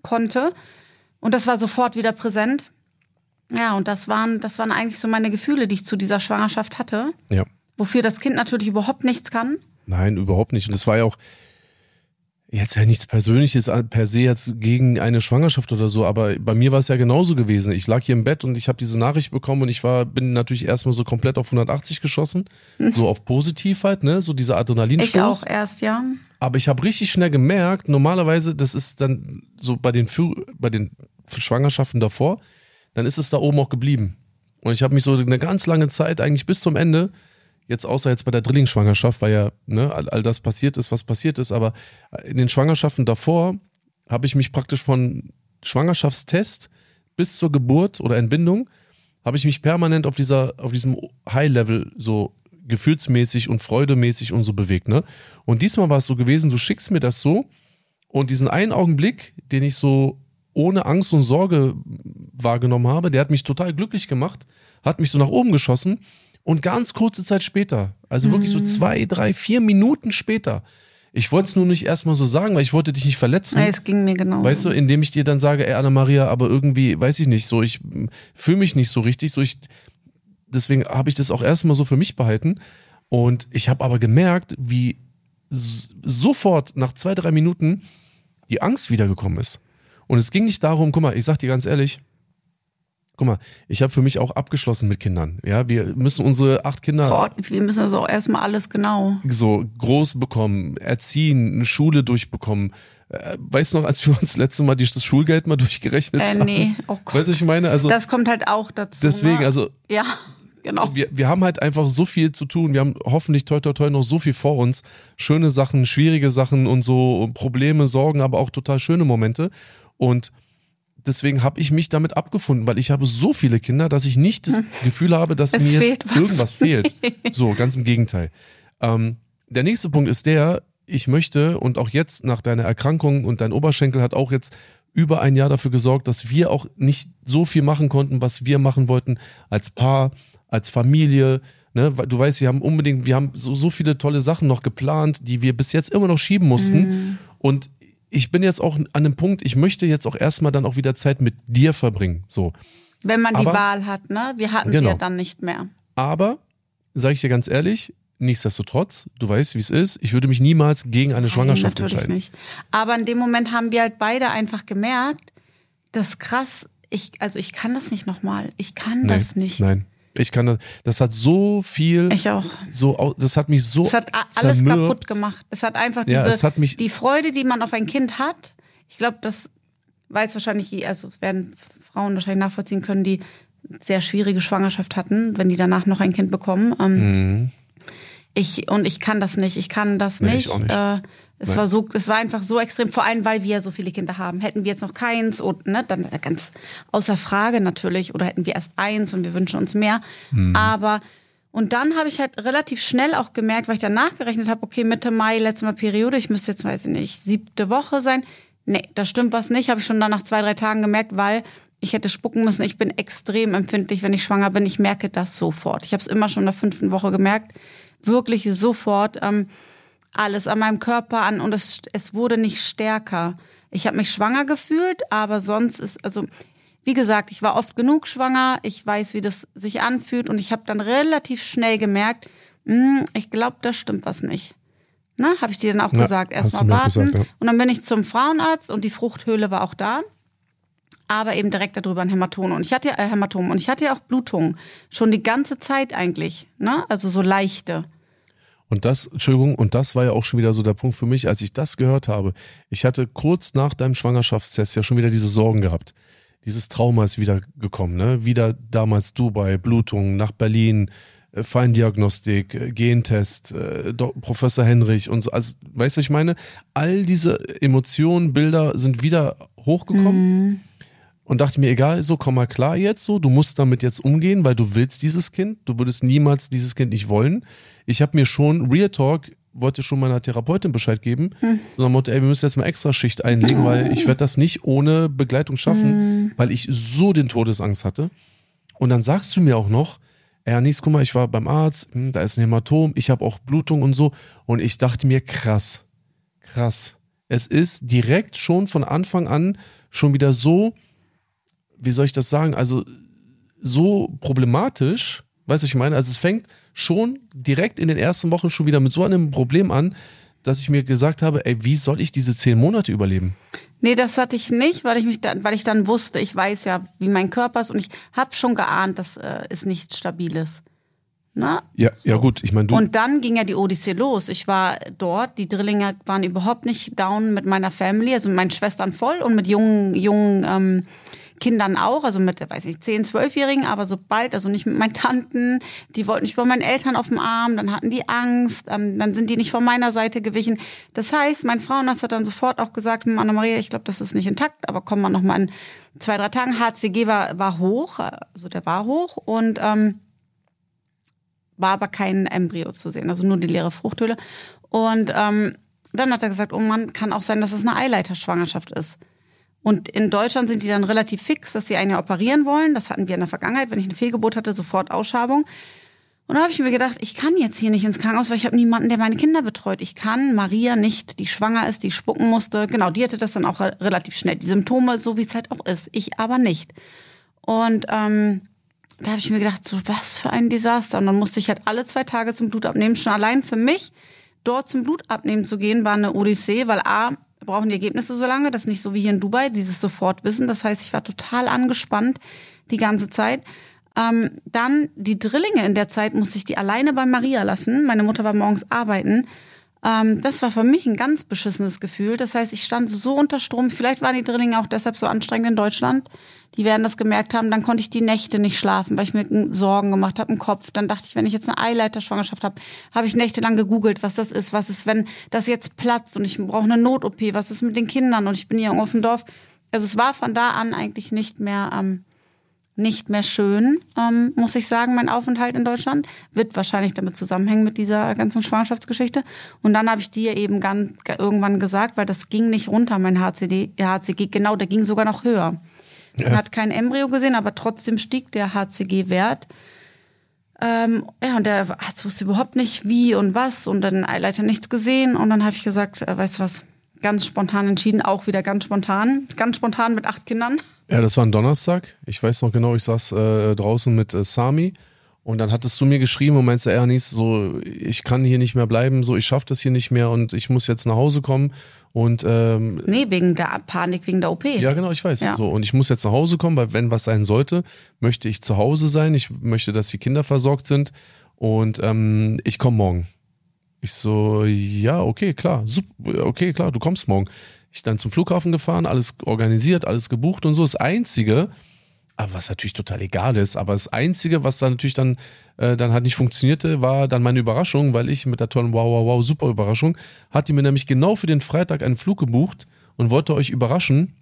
konnte. Und das war sofort wieder präsent. Ja, und das waren, das waren eigentlich so meine Gefühle, die ich zu dieser Schwangerschaft hatte. Ja. Wofür das Kind natürlich überhaupt nichts kann. Nein, überhaupt nicht. Und es war ja auch jetzt ja nichts Persönliches an- per se jetzt gegen eine Schwangerschaft oder so, aber bei mir war es ja genauso gewesen. Ich lag hier im Bett und ich habe diese Nachricht bekommen und ich war bin natürlich erstmal so komplett auf 180 geschossen, so auf positiv halt, ne, so dieser Adrenalinstoß. Ich auch erst, ja. Aber ich habe richtig schnell gemerkt, normalerweise, das ist dann so bei den, Fü- bei den Schwangerschaften davor, dann ist es da oben auch geblieben. Und ich habe mich so eine ganz lange Zeit, eigentlich bis zum Ende, jetzt außer jetzt bei der Drillingsschwangerschaft, weil ja ne, all, all das passiert ist, was passiert ist, aber in den Schwangerschaften davor habe ich mich praktisch von Schwangerschaftstest bis zur Geburt oder Entbindung, habe ich mich permanent auf dieser, auf diesem High-Level so gefühlsmäßig und freudemäßig und so bewegt, ne? Und diesmal war es so gewesen, du schickst mir das so und diesen einen Augenblick, den ich so ohne Angst und Sorge wahrgenommen habe, der hat mich total glücklich gemacht, hat mich so nach oben geschossen Und ganz kurze Zeit später, also wirklich so zwei, drei, vier Minuten später, ich wollte es nur nicht erstmal so sagen, weil ich wollte dich nicht verletzen. Nee, es ging mir genau. Weißt du, indem ich dir dann sage, ey Anna-Maria, aber irgendwie, weiß ich nicht, so, ich fühle mich nicht so richtig, so ich, deswegen habe ich das auch erstmal so für mich behalten. Und ich habe aber gemerkt, wie sofort nach zwei, drei Minuten die Angst wiedergekommen ist. Und es ging nicht darum, guck mal, ich sag dir ganz ehrlich, guck mal, ich habe für mich auch abgeschlossen mit Kindern. Ja, wir müssen unsere acht Kinder wir müssen also auch erstmal alles genau. so groß bekommen, erziehen, eine Schule durchbekommen. Äh, weißt du noch, als wir uns das letzte Mal das Schulgeld mal durchgerechnet Äh, haben? nee, oh Gott. Weißt du, ich meine? Also Das kommt halt auch dazu. deswegen, ne? also Ja, genau. wir, wir haben halt einfach so viel zu tun. Wir haben hoffentlich toi toi toi noch so viel vor uns. Schöne Sachen, schwierige Sachen und so und Probleme, Sorgen, aber auch total schöne Momente. Und deswegen habe ich mich damit abgefunden, weil ich habe so viele Kinder, dass ich nicht das Gefühl habe, dass Es mir jetzt fehlt was. irgendwas fehlt. So, ganz im Gegenteil. Ähm, der nächste Punkt ist der, ich möchte und auch jetzt nach deiner Erkrankung und dein Oberschenkel hat auch jetzt über ein Jahr dafür gesorgt, dass wir auch nicht so viel machen konnten, was wir machen wollten als Paar, als Familie. Ne? Du weißt, wir haben unbedingt, wir haben so, so viele tolle Sachen noch geplant, die wir bis jetzt immer noch schieben mussten. Und ich bin jetzt auch an einem Punkt, ich möchte jetzt auch erstmal dann auch wieder Zeit mit dir verbringen. So. Wenn man die aber- Wahl hat, ne? Wir hatten sie Genau. ja dann nicht mehr. Aber, sage ich dir ganz ehrlich, nichtsdestotrotz, du weißt, wie es ist, ich würde mich niemals gegen eine Schwangerschaft Nein, natürlich entscheiden. nicht. Aber in dem Moment haben wir halt beide einfach gemerkt, das krass. Ich, also ich kann das nicht nochmal. Ich kann das nicht. Nein. Ich kann das, das hat so viel, Ich auch. so, das hat mich so Es hat alles zermürbt. kaputt gemacht. Es hat einfach diese, Ja, es hat mich- die Freude, die man auf ein Kind hat. Ich glaube, das weiß wahrscheinlich, also es werden Frauen wahrscheinlich nachvollziehen können, die sehr schwierige Schwangerschaft hatten, wenn die danach noch ein Kind bekommen. Ähm, Ich und ich kann das nicht. Ich kann das Mhm. Nee, nicht. ich auch nicht. Äh, es war so, es war einfach so extrem. Vor allem, weil wir so viele Kinder haben. Hätten wir jetzt noch keins und ne, dann ganz außer Frage natürlich. Oder hätten wir erst eins und wir wünschen uns mehr. Mhm. Aber und dann habe ich halt relativ schnell auch gemerkt, weil ich dann nachgerechnet habe, okay, Mitte Mai, letzte Mal Periode, ich müsste jetzt, weiß ich nicht, siebte Woche sein. Nee, da stimmt was nicht, habe ich schon dann nach zwei, drei Tagen gemerkt, weil ich hätte spucken müssen. Ich bin extrem empfindlich, wenn ich schwanger bin. Ich merke das sofort. Ich habe es immer schon in der fünften Woche gemerkt. Wirklich sofort. Ähm, alles an meinem Körper an und es, es wurde nicht stärker. Ich habe mich schwanger gefühlt, aber sonst ist, also wie gesagt, ich war oft genug schwanger, ich weiß, wie das sich anfühlt und ich habe dann relativ schnell gemerkt, hm, ich glaube, da stimmt was nicht. Na, habe ich dir dann auch Ja, gesagt, erstmal warten. gesagt, ja. Und dann bin ich zum Frauenarzt und die Fruchthöhle war auch da. Aber eben direkt darüber ein Hämatom. Und ich hatte ja, äh, Hämatom. Und ich hatte ja auch Blutungen. Schon die ganze Zeit eigentlich. Ne? Also so leichte. Und das, Entschuldigung, und das war ja auch schon wieder so der Punkt für mich, als ich das gehört habe. Ich hatte kurz nach deinem Schwangerschaftstest ja schon wieder diese Sorgen gehabt. Dieses Trauma ist wieder gekommen, ne? Wieder damals Dubai, Blutungen, nach Berlin, äh, Feindiagnostik, äh, Gentest, äh, Professor Henrich und so. Also, weißt du, was ich meine? All diese Emotionen, Bilder sind wieder hochgekommen. Und dachte mir, egal, so komm mal klar jetzt so, du musst damit jetzt umgehen, weil du willst dieses Kind, du würdest niemals dieses Kind nicht wollen. Ich habe mir schon, Real Talk, wollte schon meiner Therapeutin Bescheid geben, so nach dem Motto, ey, wir müssen jetzt mal extra Schicht einlegen, weil ich werde das nicht ohne Begleitung schaffen, weil ich so den Todesangst hatte. Und dann sagst du mir auch noch, ja, Nies, guck mal, ich war beim Arzt, hm, da ist ein Hämatom, ich habe auch Blutung und so. Und ich dachte mir, krass, krass. Es ist direkt schon von Anfang an schon wieder so, wie soll ich das sagen, also so problematisch, weißt du, was ich meine? Also es fängt schon direkt in den ersten Wochen schon wieder mit so einem Problem an, dass ich mir gesagt habe, ey, wie soll ich diese zehn Monate überleben? Nee, das hatte ich nicht, weil ich mich dann, weil ich dann wusste, ich weiß ja, wie mein Körper ist und ich habe schon geahnt, dass äh, es nichts Stabiles. Na? Ja, ja gut, ich meine, du, Und dann ging ja die Odyssee los. Ich war dort, die Drillinge waren überhaupt nicht down mit meiner Family, also mit meinen Schwestern voll und mit jungen, jungen ähm, Kindern auch, also mit, weiß ich, 10, 12-Jährigen, aber sobald, also nicht mit meinen Tanten, die wollten nicht bei meinen Eltern auf dem Arm, dann hatten die Angst, ähm, dann sind die nicht von meiner Seite gewichen. Das heißt, mein Frauenarzt hat dann sofort auch gesagt, Anna-Maria, ich glaube, das ist nicht intakt, aber kommen wir noch mal in zwei, drei Tagen. HCG war, war hoch, also der war hoch und ähm, war aber kein Embryo zu sehen, also nur die leere Fruchthöhle. Und ähm, dann hat er gesagt, oh Mann, kann auch sein, dass es eine Eileiterschwangerschaft ist. Und in Deutschland sind die dann relativ fix, dass sie einen ja operieren wollen. Das hatten wir in der Vergangenheit. Wenn ich eine Fehlgeburt hatte, sofort Ausschabung. Und da habe ich mir gedacht, ich kann jetzt hier nicht ins Krankenhaus, weil ich habe niemanden, der meine Kinder betreut. Ich kann Maria nicht, die schwanger ist, die spucken musste. Genau, die hatte das dann auch relativ schnell, die Symptome, so wie es halt auch ist. Ich aber nicht. Und ähm, da habe ich mir gedacht, so was für ein Desaster. Und dann musste ich halt alle zwei Tage zum Blutabnehmen. Schon allein für mich, dort zum Blutabnehmen zu gehen, war eine Odyssee, weil A, brauchen die Ergebnisse so lange, das ist nicht so wie hier in Dubai, dieses Sofortwissen. Das heißt, ich war total angespannt die ganze Zeit. Ähm, dann die Drillinge in der Zeit musste ich die alleine bei Maria lassen. Meine Mutter war morgens arbeiten. Ähm, das war für mich ein ganz beschissenes Gefühl. Das heißt, ich stand so unter Strom. Vielleicht waren die Drillinge auch deshalb so anstrengend in Deutschland. Die werden das gemerkt haben. Dann konnte ich die Nächte nicht schlafen, weil ich mir Sorgen gemacht habe im Kopf. Dann dachte ich, wenn ich jetzt eine Eileiterschwangerschaft habe, habe ich nächtelang gegoogelt, was das ist. Was ist, wenn das jetzt platzt und ich brauche eine Not-OP? Was ist mit den Kindern? Und ich bin hier auf dem Dorf. Also es war von da an eigentlich nicht mehr... Ähm, nicht mehr schön, ähm, muss ich sagen, mein Aufenthalt in Deutschland. Wird wahrscheinlich damit zusammenhängen mit dieser ganzen Schwangerschaftsgeschichte. Und dann habe ich dir eben ganz, irgendwann gesagt, weil das ging nicht runter, mein HCD, HCG, genau, der ging sogar noch höher. Ja. Man hat kein Embryo gesehen, aber trotzdem stieg der HCG-Wert. Ähm, ja, und der Arzt wusste überhaupt nicht, wie und was und dann Eileiter nichts gesehen. Und dann habe ich gesagt, äh, weißt du was, ganz spontan entschieden, auch wieder ganz spontan, ganz spontan mit acht Kindern. Ja, das war ein Donnerstag. Ich weiß noch genau, ich saß äh, draußen mit äh, Sami und dann hattest du mir geschrieben und meinst, Ernis, so, ich kann hier nicht mehr bleiben, so, ich schaff das hier nicht mehr und ich muss jetzt nach Hause kommen und ähm, Nee, wegen der Panik, wegen der OP. Ja, genau, ich weiß. Ja. So, und ich muss jetzt nach Hause kommen, weil wenn was sein sollte, möchte ich zu Hause sein. Ich möchte, dass die Kinder versorgt sind und ähm, ich komme morgen. Ich so, ja, okay, klar, super, okay, klar, du kommst morgen. Ich dann zum Flughafen gefahren, alles organisiert, alles gebucht und so. Das Einzige, aber was natürlich total egal ist, aber das Einzige, was dann natürlich dann, äh, dann halt nicht funktionierte, war dann meine Überraschung, weil ich mit der tollen Wow, wow, wow, super Überraschung, hat die mir nämlich genau für den Freitag einen Flug gebucht und wollte euch überraschen.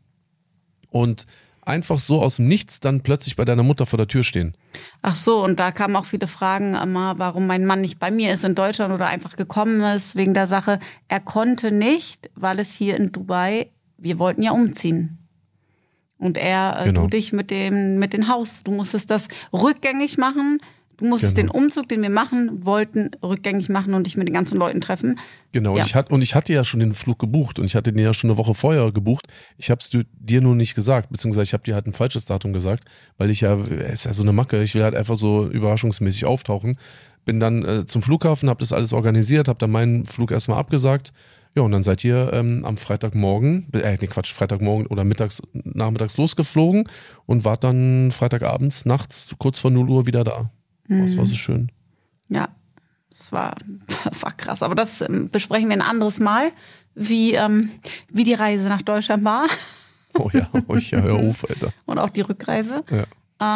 Und einfach so aus dem Nichts dann plötzlich bei deiner Mutter vor der Tür stehen. Ach so, und da kamen auch viele Fragen immer, warum mein Mann nicht bei mir ist in Deutschland oder einfach gekommen ist wegen der Sache. Er konnte nicht, weil es hier in Dubai, wir wollten ja umziehen. Und er, äh, genau. du dich mit dem, mit dem Haus, du musstest das rückgängig machen Du musstest genau. den Umzug, den wir machen wollten, rückgängig machen und dich mit den ganzen Leuten treffen. Genau, ja. ich hat, und ich hatte ja schon den Flug gebucht und ich hatte den ja schon eine Woche vorher gebucht. Ich habe es dir nur nicht gesagt, beziehungsweise ich habe dir halt ein falsches Datum gesagt, weil ich ja, es ist ja so eine Macke, ich will halt einfach so überraschungsmäßig auftauchen. Bin dann äh, zum Flughafen, habe das alles organisiert, habe dann meinen Flug erstmal abgesagt. Ja, und dann seid ihr ähm, am Freitagmorgen, äh, nee, Quatsch, Freitagmorgen oder mittags, nachmittags losgeflogen und wart dann Freitagabends, nachts, kurz vor 0 Uhr wieder da. Mhm. Das war so schön. Ja, das war, war krass. Aber das ähm, besprechen wir ein anderes Mal, wie, ähm, wie die Reise nach Deutschland war. Oh ja, oh ja, hör auf, Alter. Und auch die Rückreise. Ja.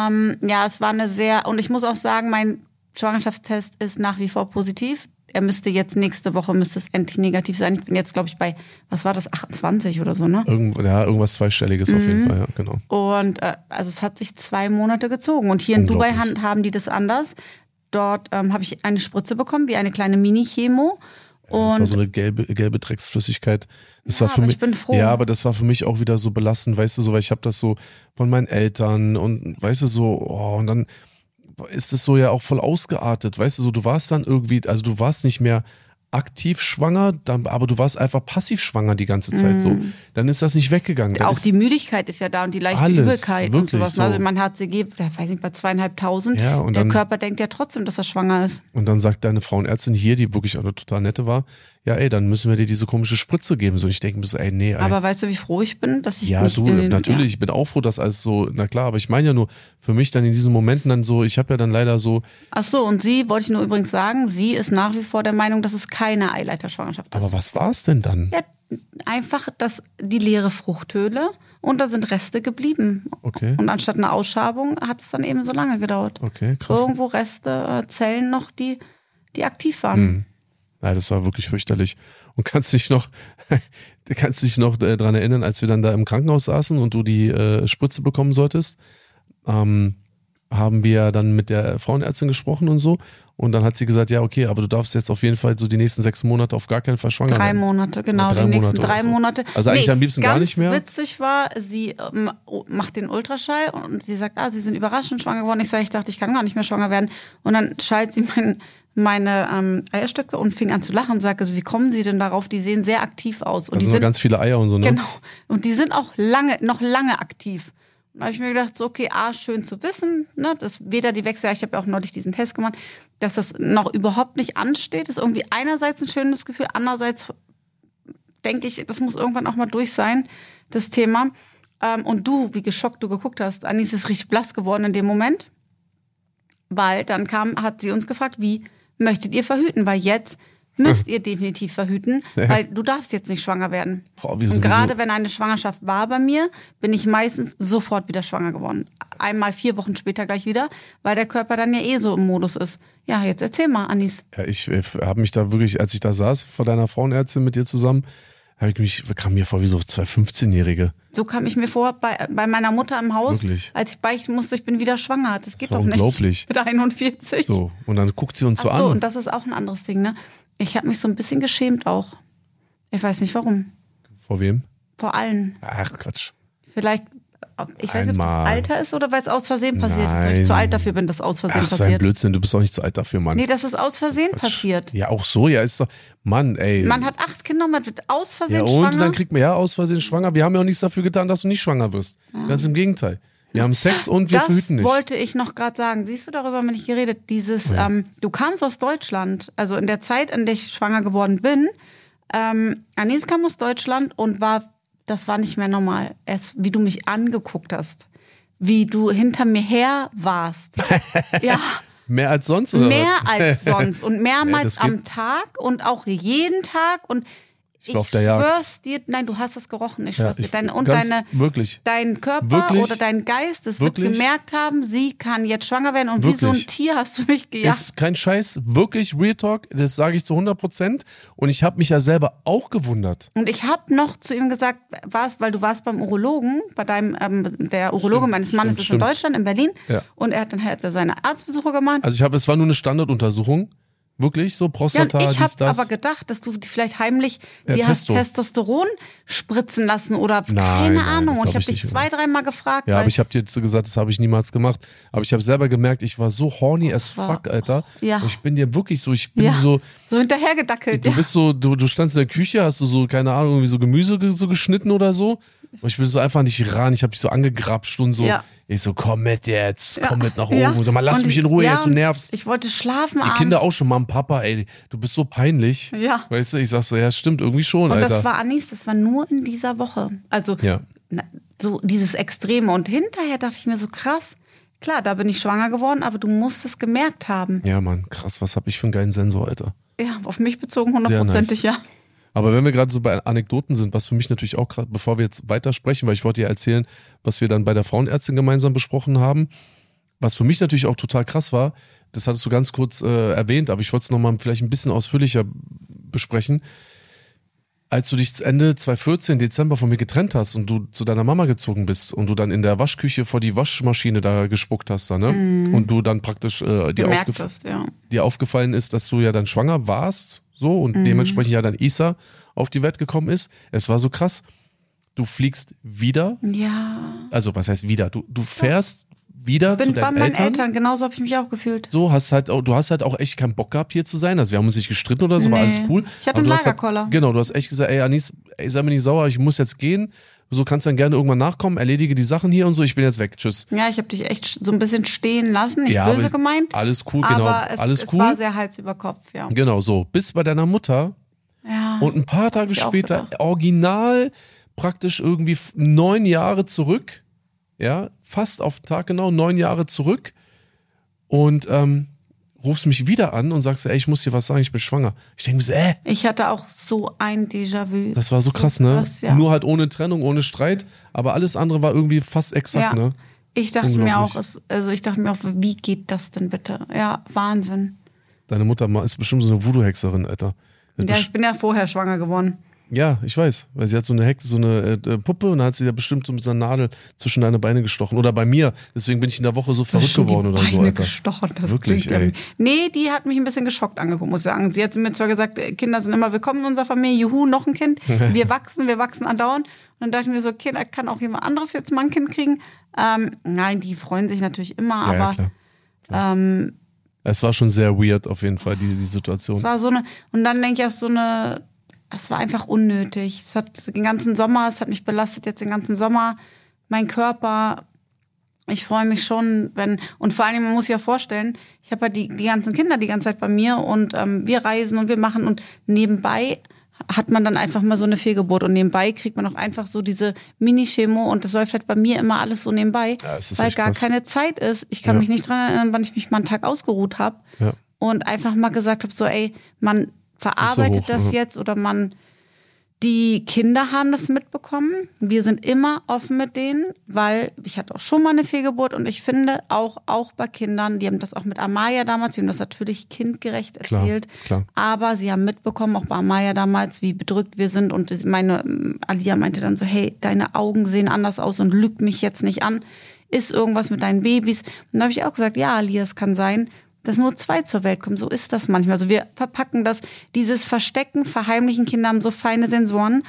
Ähm, ja, es war eine sehr, und ich muss auch sagen, mein Schwangerschaftstest ist nach wie vor positiv. Er müsste jetzt nächste Woche müsste es endlich negativ sein. Ich bin jetzt, glaube ich, bei, was war das, 28 oder so, ne? Irgend, ja, irgendwas Zweistelliges mhm. auf jeden mhm. Fall, ja, genau. Und äh, also es hat sich zwei Monate gezogen. Und hier in Dubai haben die das anders. Dort ähm, habe ich eine Spritze bekommen, wie eine kleine Mini-Chemo. Und das war so eine gelbe, gelbe Drecksflüssigkeit. Das ja, war für mich, ich bin froh. Ja, aber das war für mich auch wieder so belastend, weißt du, so, weil ich habe das so von meinen Eltern und weißt du so, oh, und dann ist es so ja auch voll ausgeartet, weißt du, so du warst dann irgendwie, also du warst nicht mehr aktiv schwanger, dann, aber du warst einfach passiv schwanger die ganze Zeit mm. so. Mhm. Dann ist das nicht weggegangen. Dann auch die Müdigkeit ist ja da und die leichte alles, Übelkeit und sowas. So. Also man hat HCG, weiß nicht, bei zweieinhalbtausend. Ja, und der dann, Körper denkt ja trotzdem, dass er schwanger ist. Und dann sagt deine Frauenärztin hier, die wirklich eine total nette war, ja ey, dann müssen wir dir diese komische Spritze geben. So, ich denke mir so, ey, nee. Ey. Aber weißt du, wie froh ich bin, dass ich ja, nicht du, den, natürlich, ja. ich bin auch froh, dass alles so, na klar, aber ich meine ja nur, für mich dann in diesen Momenten dann so, ich habe ja dann leider so. Ach so, und sie, wollte ich nur übrigens sagen, sie ist nach wie vor der Meinung, dass es keine Eileiterschwangerschaft ist. Aber was war es denn dann? Ja, einfach das, die leere Fruchthöhle und da sind Reste geblieben. Okay. Und anstatt einer Ausschabung hat es dann eben so lange gedauert. Okay, krass. Irgendwo Reste, äh, Zellen noch, die, die aktiv waren. Hm. Nein, das war wirklich fürchterlich. Und kannst dich noch, kannst dich noch äh, dran erinnern, als wir dann da im Krankenhaus saßen und du die äh, Spritze bekommen solltest? Ähm, haben wir dann mit der Frauenärztin gesprochen und so. Und dann hat sie gesagt, ja, okay, aber du darfst jetzt auf jeden Fall so die nächsten sechs Monate auf gar keinen Fall schwanger Drei. Monate, genau, drei die nächsten Monate drei so. Monate. Also eigentlich am liebsten gar nicht mehr? witzig war, sie ähm, macht den Ultraschall und sie sagt, ah, sie sind überraschend schwanger geworden. Ich sage, ich dachte, ich kann gar nicht mehr schwanger werden. Und dann schallt sie mein, meine ähm, Eierstöcke und fing an zu lachen und sagte, so, wie kommen sie denn darauf? Die sehen sehr aktiv aus. Und Da die sind ganz viele Eier und so, ne? Genau. Und die sind auch lange, noch lange aktiv. Da habe ich mir gedacht, so, okay, A, schön zu wissen, ne, dass weder die Wechsel, ich habe ja auch neulich diesen Test gemacht, dass das noch überhaupt nicht ansteht, ist irgendwie einerseits ein schönes Gefühl, andererseits denke ich, das muss irgendwann auch mal durch sein, das Thema. Ähm, und du, wie geschockt du geguckt hast, Anis ist richtig blass geworden in dem Moment, weil dann kam, hat sie uns gefragt, wie möchtet ihr verhüten? Weil jetzt müsst ihr definitiv verhüten, weil du darfst jetzt nicht schwanger werden. Boah, wie und gerade wenn eine Schwangerschaft war bei mir, bin ich meistens sofort wieder schwanger geworden. Einmal vier Wochen später gleich wieder, weil der Körper dann ja eh so im Modus ist. Ja, jetzt erzähl mal, Anis. Ja, ich äh, habe mich da wirklich, als ich da saß vor deiner Frauenärztin mit dir zusammen, habe ich mich, kam mir vor wie so zwei 15-Jährige. So kam ich mir vor bei, bei meiner Mutter im Haus, Wirklich? als ich beichten musste, ich bin wieder schwanger. Das geht war doch nicht. unglaublich. Mit 41. So, und dann guckt sie uns so Ach so, an. und das ist auch ein anderes Ding, ne? Ich habe mich so ein bisschen geschämt auch. Ich weiß nicht warum. Vor wem? Vor allen. Ach, Quatsch. Vielleicht, ich weiß nicht, ob es Alter ist oder weil es aus Versehen passiert ist. Weil ich zu alt dafür bin, dass aus Versehen Ach, so ein passiert. Blödsinn, du bist auch nicht zu alt dafür, Mann. Nee, das ist aus Versehen passiert. Ja, auch so, ja, ist doch, Mann, ey. Man hat acht Kinder, man wird aus ja, Versehen und schwanger. dann kriegt man ja aus Versehen schwanger. Wir haben ja auch nichts dafür getan, dass du nicht schwanger wirst. Ganz im Gegenteil. Wir haben Sex und wir das verhüten nicht. wollte ich noch gerade sagen. Siehst du, darüber haben wir nicht geredet. Dieses, ähm, du kamst aus Deutschland, also in der Zeit, in der ich schwanger geworden bin. Ähm, Anis kam aus Deutschland und war, das war nicht mehr normal. Es, wie du mich angeguckt hast, wie du hinter mir her warst. ja, Mehr als sonst? Oder mehr als sonst und mehrmals geht- am Tag und auch jeden Tag und Ich auf der Jagd. schwör's dir, nein, du hast es gerochen, ich schwör's dir. ich- Dein, und deine, wirklich. dein Körper Wirklich? oder dein Geist, es Wirklich? wird gemerkt haben, sie kann jetzt schwanger werden und wie so ein Wirklich? Tier hast du mich gejagt. Ist kein Scheiß, wirklich Real Talk, das sage ich zu 100 Prozent. Und ich habe mich ja selber auch gewundert. Und ich habe noch zu ihm gesagt, warst, weil du warst beim Urologen, bei deinem, ähm, der Urologe Stimmt, meines Mannes stimmt, ist stimmt. in Deutschland, in Berlin. Ja. Und er hat dann hat er seine Arztbesuche gemacht. Also ich habe, es war nur eine Standarduntersuchung. Wirklich, so Ja, Prostata, ich dies, habe das. aber gedacht, dass du vielleicht heimlich Ja, dir hast Testo. Testosteron spritzen lassen oder Nein, keine nein, Ahnung. das Und ich hab habe ich dich zwei, dreimal gefragt. ja, aber ich habe dir jetzt gesagt, das habe ich niemals gemacht. Aber ich habe selber gemerkt, ich war so horny as war- fuck, Alter. Ja. Und ich bin dir wirklich so, ich bin ja, so, so hinterhergedackelt. du ja. bist so, du, du standst in der Küche, hast du so, keine Ahnung, irgendwie so Gemüse ge- so geschnitten oder so. Und ich bin so einfach nicht ran, ich habe dich so angegrapscht und so. Ja. Ich so, komm mit jetzt, Ja. komm mit nach oben. Ja. Und so, mal lass Und mich ich- in Ruhe ja, jetzt, du und nervst. Ich wollte schlafen Die abends. Kinder auch schon, Mom, Papa, ey, du bist so peinlich. Ja. Weißt du, ich sag so, ja, stimmt, irgendwie schon, Und Alter. das war Anis, das war nur in dieser Woche. Also Ja. na, so dieses Extreme. Und hinterher dachte ich mir so krass, klar, da bin ich schwanger geworden, aber du musst es gemerkt haben. ja, Mann, krass, was hab ich für einen geilen Sensor, Alter. Ja, auf mich bezogen hundertprozentig, ja. Aber wenn wir gerade so bei Anekdoten sind, was für mich natürlich auch gerade, bevor wir jetzt weitersprechen, weil ich wollte ja erzählen, was wir dann bei der Frauenärztin gemeinsam besprochen haben, was für mich natürlich auch total krass war, das hattest du ganz kurz äh, erwähnt, aber ich wollte es nochmal vielleicht ein bisschen ausführlicher besprechen. Als du dich Ende 2014, Dezember von mir getrennt hast und du zu deiner Mama gezogen bist und du dann in der Waschküche vor die Waschmaschine da gespuckt hast, da, ne? Und du dann praktisch äh, dir, aufgef hast, ja. dir aufgefallen ist, dass du ja dann schwanger warst, so und Mhm. dementsprechend ja dann Isa auf die Welt gekommen ist. Es war so krass. Du fliegst wieder, Ja. also was heißt wieder? Du, du fährst wieder zu Bin bei deinen meinen Eltern. Eltern, genauso habe ich mich auch gefühlt. So, hast halt auch, du hast halt auch echt keinen Bock gehabt, hier zu sein. Also wir haben uns nicht gestritten oder so, war Nee. alles cool. Ich hatte einen du hast Lagerkoller. Halt, genau, du hast echt gesagt, ey Anis, ey, sei mir nicht sauer, ich muss jetzt gehen. So kannst dann gerne irgendwann nachkommen, erledige die Sachen hier und so, ich bin jetzt weg. Tschüss. Ja, ich habe dich echt so ein bisschen stehen lassen, nicht Ja, böse gemeint. alles cool, genau, Aber es, alles es cool. war sehr Hals über Kopf, ja. Genau, so. Bis bei deiner Mutter ja. Und ein paar Tage später, original, praktisch irgendwie neun Jahre zurück, ja, fast auf den Tag genau, neun Jahre zurück und ähm, rufst mich wieder an und sagst, ey, ich muss dir was sagen, ich bin schwanger. Ich denke mir so, äh, Ich hatte auch so ein Déjà-vu. das war so krass, ne? krass, ja. Nur halt ohne Trennung, ohne Streit, aber alles andere war irgendwie fast exakt, ja. ne? Ich dachte mir auch, also ich dachte mir auch, wie geht das denn bitte? Ja, Wahnsinn. Deine Mutter ist bestimmt so eine Voodoo-Hexerin, Alter. Ja, ich bin ja vorher schwanger geworden. Ja, ich weiß, weil sie hat so eine Hexe, so eine äh, Puppe und dann hat sie ja bestimmt so mit so einer Nadel zwischen deine Beine gestochen. Oder bei mir. Deswegen bin ich in der Woche so verrückt geworden oder so, Beine Alter. Gestochen, das Wirklich, ja- ey. Nee, die hat mich ein bisschen geschockt angeguckt, muss ich sagen. Sie hat mir zwar gesagt, äh, Kinder sind immer willkommen in unserer Familie, juhu, noch ein Kind. Wir wachsen, wir wachsen andauernd. Und dann dachte ich mir so, okay, da kann auch jemand anderes jetzt mal ein Kind kriegen. Ähm, nein, die freuen sich natürlich immer, Ja, ja, aber klar. ähm, Es war schon sehr weird auf jeden Fall, die, die Situation. es war so eine, und dann denke ich auch so eine, es war einfach unnötig. Es hat den ganzen Sommer, es hat mich belastet jetzt den ganzen Sommer, mein Körper. Ich freue mich schon, wenn, und vor allem, man muss sich ja vorstellen, ich habe ja die, die ganzen Kinder die ganze Zeit bei mir und ähm, wir reisen und wir machen und nebenbei hat man dann einfach mal so eine Fehlgeburt und nebenbei kriegt man auch einfach so diese Mini-Chemo und das läuft halt bei mir immer alles so nebenbei, Ja, weil gar krass. keine Zeit ist. Ich kann Ja. mich nicht dran erinnern, wann ich mich mal einen Tag ausgeruht habe Ja. und einfach mal gesagt habe, so ey, man verarbeitet hoch, das ja. jetzt oder man die Kinder haben das mitbekommen. Wir sind immer offen mit denen, weil ich hatte auch schon mal eine Fehlgeburt und ich finde auch auch bei Kindern, die haben das auch mit Amaya damals, wir haben das natürlich kindgerecht Klar, erzählt, klar. aber sie haben mitbekommen auch bei Amaya damals, wie bedrückt wir sind und meine ähm, Alia meinte dann so, hey, deine Augen sehen anders aus und lüg mich jetzt nicht an. Ist irgendwas mit deinen Babys? Und da habe ich auch gesagt, ja, Alia, es kann sein, dass nur zwei zur Welt kommen. So ist das manchmal. Also wir verpacken das, dieses Verstecken, Verheimlichen. Kinder haben so feine Sensoren.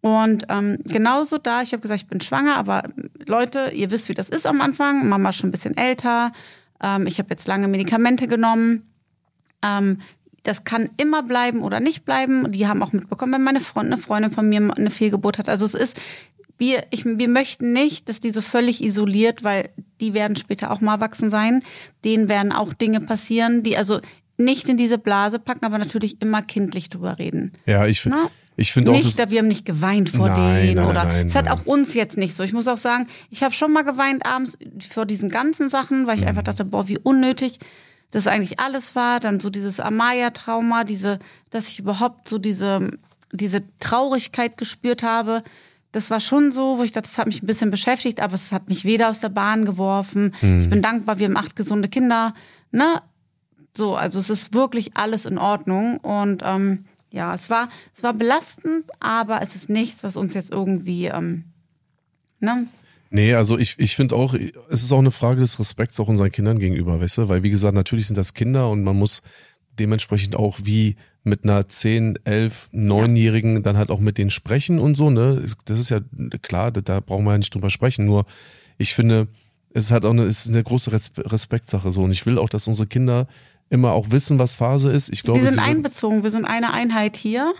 Und ähm, genauso da, ich habe gesagt, ich bin schwanger, aber Leute, ihr wisst, wie das ist am Anfang. Mama ist schon ein bisschen älter. Ähm, ich habe jetzt lange Medikamente genommen. Ähm, das kann immer bleiben oder nicht bleiben. Die haben auch mitbekommen, wenn meine Freundin, eine Freundin von mir eine Fehlgeburt hat. Also es ist, wir, ich, wir möchten nicht, dass die so völlig isoliert, weil die werden später auch mal erwachsen sein. Denen werden auch Dinge passieren, die also nicht in diese Blase packen, aber natürlich immer kindlich drüber reden. Ja, ich, Na, ich finde auch, nicht, wir haben nicht geweint vor Nein, denen nein, oder nein, es hat auch uns jetzt nicht so. Ich muss auch sagen, ich habe schon mal geweint abends vor diesen ganzen Sachen, weil ich Mhm. einfach dachte, boah, wie unnötig das eigentlich alles war. Dann so dieses Amaya-Trauma, diese, dass ich überhaupt so diese diese Traurigkeit gespürt habe. Das war schon so, wo ich dachte, das hat mich ein bisschen beschäftigt, aber es hat mich weder aus der Bahn geworfen. Mhm. Ich bin dankbar, wir haben acht gesunde Kinder. Ne? So, also es ist wirklich alles in Ordnung. Und ähm, ja, es war, es war belastend, aber es ist nichts, was uns jetzt irgendwie, ähm, ne? Nee, also ich, ich finde auch, es ist auch eine Frage des Respekts auch unseren Kindern gegenüber, weißt du? Weil wie gesagt, natürlich sind das Kinder und man muss dementsprechend auch wie mit einer 10, 11, 9-Jährigen dann halt auch mit denen sprechen und so, ne? Das ist ja klar, da, brauchen wir ja nicht drüber sprechen. Nur ich finde, es ist halt auch eine, es ist eine große Respe- Respektsache so. Und ich will auch, dass unsere Kinder immer auch wissen, was Phase ist. Ich glaube, Wir sind einbezogen, wir sind eine Einheit hier.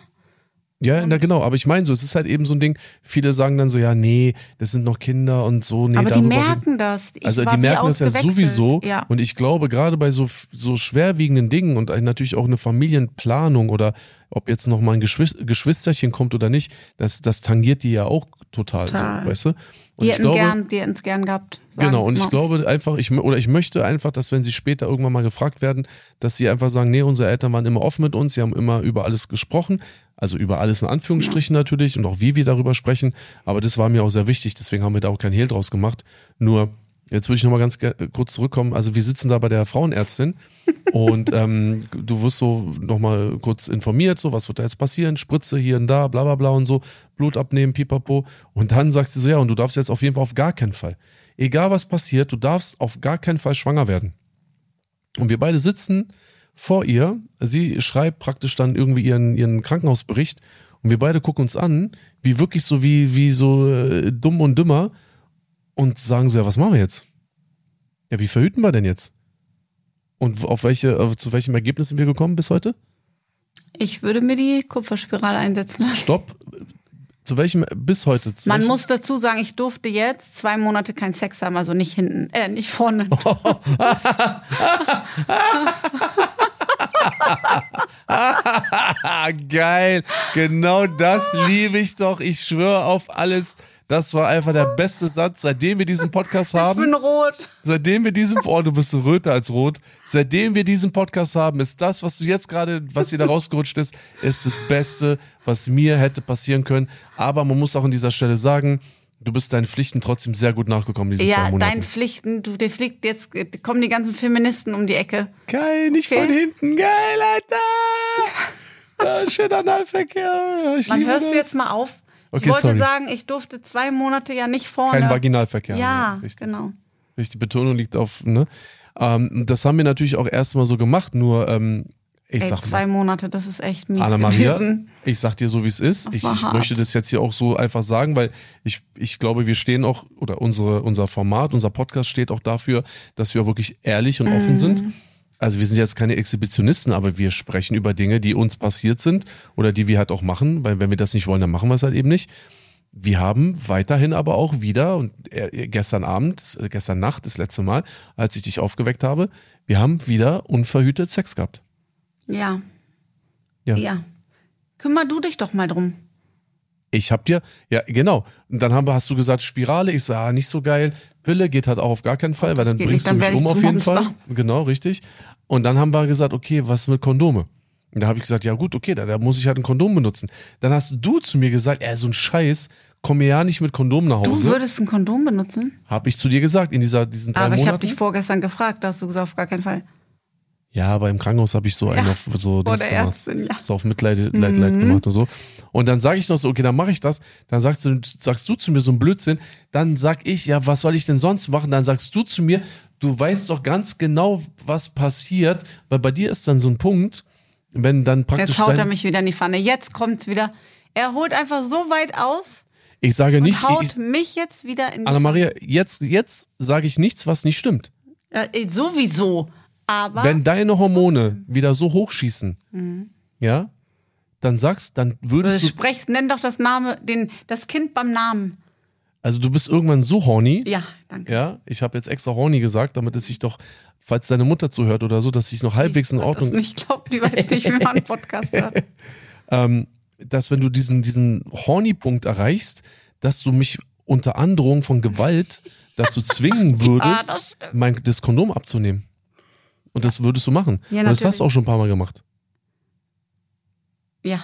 Ja, na genau, aber ich meine so, es ist halt eben so ein Ding, viele sagen dann so, ja, nee, das sind noch Kinder und so, nee, aber die merken das. Ich also die merken das ja sowieso. Ja. Und ich glaube, gerade bei so, so schwerwiegenden Dingen und natürlich auch eine Familienplanung oder ob jetzt noch mal ein Geschwis Geschwisterchen kommt oder nicht, das, das tangiert die ja auch total, Total. So, weißt du? Und die hätten glaube, gern, die hätten es gern gehabt. Genau, und ich glaube einfach, ich, oder ich möchte einfach, dass wenn sie später irgendwann mal gefragt werden, dass sie einfach sagen, nee, unsere Eltern waren immer offen mit uns, sie haben immer über alles gesprochen, also über alles in Anführungsstrichen natürlich und auch wie wir darüber sprechen, aber das war mir auch sehr wichtig, deswegen haben wir da auch kein Hehl draus gemacht. Nur, jetzt würde ich nochmal ganz kurz zurückkommen, also wir sitzen da bei der Frauenärztin und ähm, du wirst so nochmal kurz informiert, so was wird da jetzt passieren, Spritze hier und da, bla bla bla und so, Blut abnehmen, pipapo. Und dann sagt sie so, ja, und du darfst jetzt auf jeden Fall auf gar keinen Fall. Egal was passiert, du darfst auf gar keinen Fall schwanger werden. Und wir beide sitzen vor ihr, sie schreibt praktisch dann irgendwie ihren, ihren Krankenhausbericht und wir beide gucken uns an, wie wirklich so wie, wie so äh, dumm und dümmer und sagen so, ja, was machen wir jetzt? Ja, wie verhüten wir denn jetzt? Und auf welche, äh, zu welchem Ergebnis sind wir gekommen bis heute? Ich würde mir die Kupferspirale einsetzen lassen. Stopp. Zu welchem, bis heute? Zu Man welchem? muss dazu sagen, ich durfte jetzt zwei Monate keinen Sex haben, also nicht hinten, äh, nicht vorne. Ah, geil. Genau das liebe ich doch. Ich schwöre auf alles. Das war einfach der beste Satz, seitdem wir diesen Podcast Ich haben. bin rot. Seitdem wir diesen, oh, du bist röter als rot. Seitdem wir diesen Podcast haben, ist das, was du jetzt gerade, was dir da rausgerutscht ist, ist das Beste, was mir hätte passieren können. Aber man muss auch an dieser Stelle sagen, du bist deinen Pflichten trotzdem sehr gut nachgekommen in diesen zwei Ja, Monaten. dein Pflichten, du, dir fliegt jetzt, kommen die ganzen Feministen um die Ecke. Geil, nicht Okay. von hinten. Geil, Alter. Ah, schön Analverkehr. Ja, ich liebe hörst das. du jetzt mal auf. Okay, ich wollte sorry. sagen, ich durfte zwei Monate ja nicht vorne. Kein Vaginalverkehr. Ja, richtig. genau. Richtig, die Betonung liegt auf, ne? Ähm, das haben wir natürlich auch erstmal so gemacht, nur ähm, ich Ey, sag zwei mal, Monate, das ist echt mies Anna-Maria, gewesen. ich sag dir so, wie es ist. Ich, ich möchte das jetzt hier auch so einfach sagen, weil ich, ich glaube, wir stehen auch, oder unsere, unser Format, unser Podcast steht auch dafür, dass wir auch wirklich ehrlich und offen Mhm. sind. Also wir sind jetzt keine Exhibitionisten, aber wir sprechen über Dinge, die uns passiert sind oder die wir halt auch machen, weil wenn wir das nicht wollen, dann machen wir es halt eben nicht. Wir haben weiterhin aber auch wieder, und äh, gestern Abend, äh, gestern Nacht, das letzte Mal, als ich dich aufgeweckt habe, wir haben wieder unverhütet Sex gehabt. Ja. Ja. Ja. Kümmer du dich doch mal drum. Ich hab dir, ja genau. Und dann haben, wir- hast du gesagt Spirale. Ich sah ah, nicht so geil. Pille geht halt auch auf gar keinen Fall, weil dann bringst nicht, dann du mich um auf jeden Monster. Fall. Genau, richtig. Und dann haben wir gesagt, okay, was mit Kondome? Und da habe ich gesagt, ja gut, okay, da, da muss ich halt ein Kondom benutzen. Dann hast du zu mir gesagt, ey, so ein Scheiß, komm mir ja nicht mit Kondom nach Du Hause. würdest ein Kondom benutzen? Habe ich zu dir gesagt in dieser, diesen drei Aber ich habe dich vorgestern gefragt, da hast du gesagt, auf gar keinen Fall. Ja, aber im Krankenhaus habe ich so einen Ja, auf so Dings gemacht. Ärztin, ja. Mhm. So auf Mitleid Leid, Leid gemacht und so. Und dann sage ich noch so, okay, dann mache ich das. Dann sagst du, sagst du zu mir so ein Blödsinn. Dann sag ich, ja, was soll ich denn sonst machen? Dann sagst du zu mir, du weißt doch ganz genau, was passiert, weil bei dir ist dann so ein Punkt, wenn dann praktisch Jetzt haut er mich wieder in die Pfanne. Jetzt kommt's wieder. Er holt einfach so weit aus ich sage und nicht, haut ich, mich jetzt wieder in die Anna-Maria, jetzt, jetzt sage ich nichts, was nicht stimmt. Äh, sowieso. Aber Wenn deine Hormone wieder so hochschießen, Mhm. ja, dann sagst, dann würdest du, sprech, nenn doch das Name, den, das Kind beim Namen. also du bist irgendwann so horny, Ja, danke. Ja, ich habe jetzt extra horny gesagt, damit es sich doch, falls deine Mutter zuhört oder so, dass sich noch halbwegs in Das Ordnung, nicht glaubt, die weiß nicht, wie man einen Podcast hört. dass wenn du diesen, diesen Horny-Punkt erreichst, dass du mich unter Androhung von Gewalt dazu zwingen würdest, das stimmt. mein, das Kondom abzunehmen. Und das würdest du machen. Ja, Und das hast natürlich. du auch schon ein paar Mal gemacht. Ja,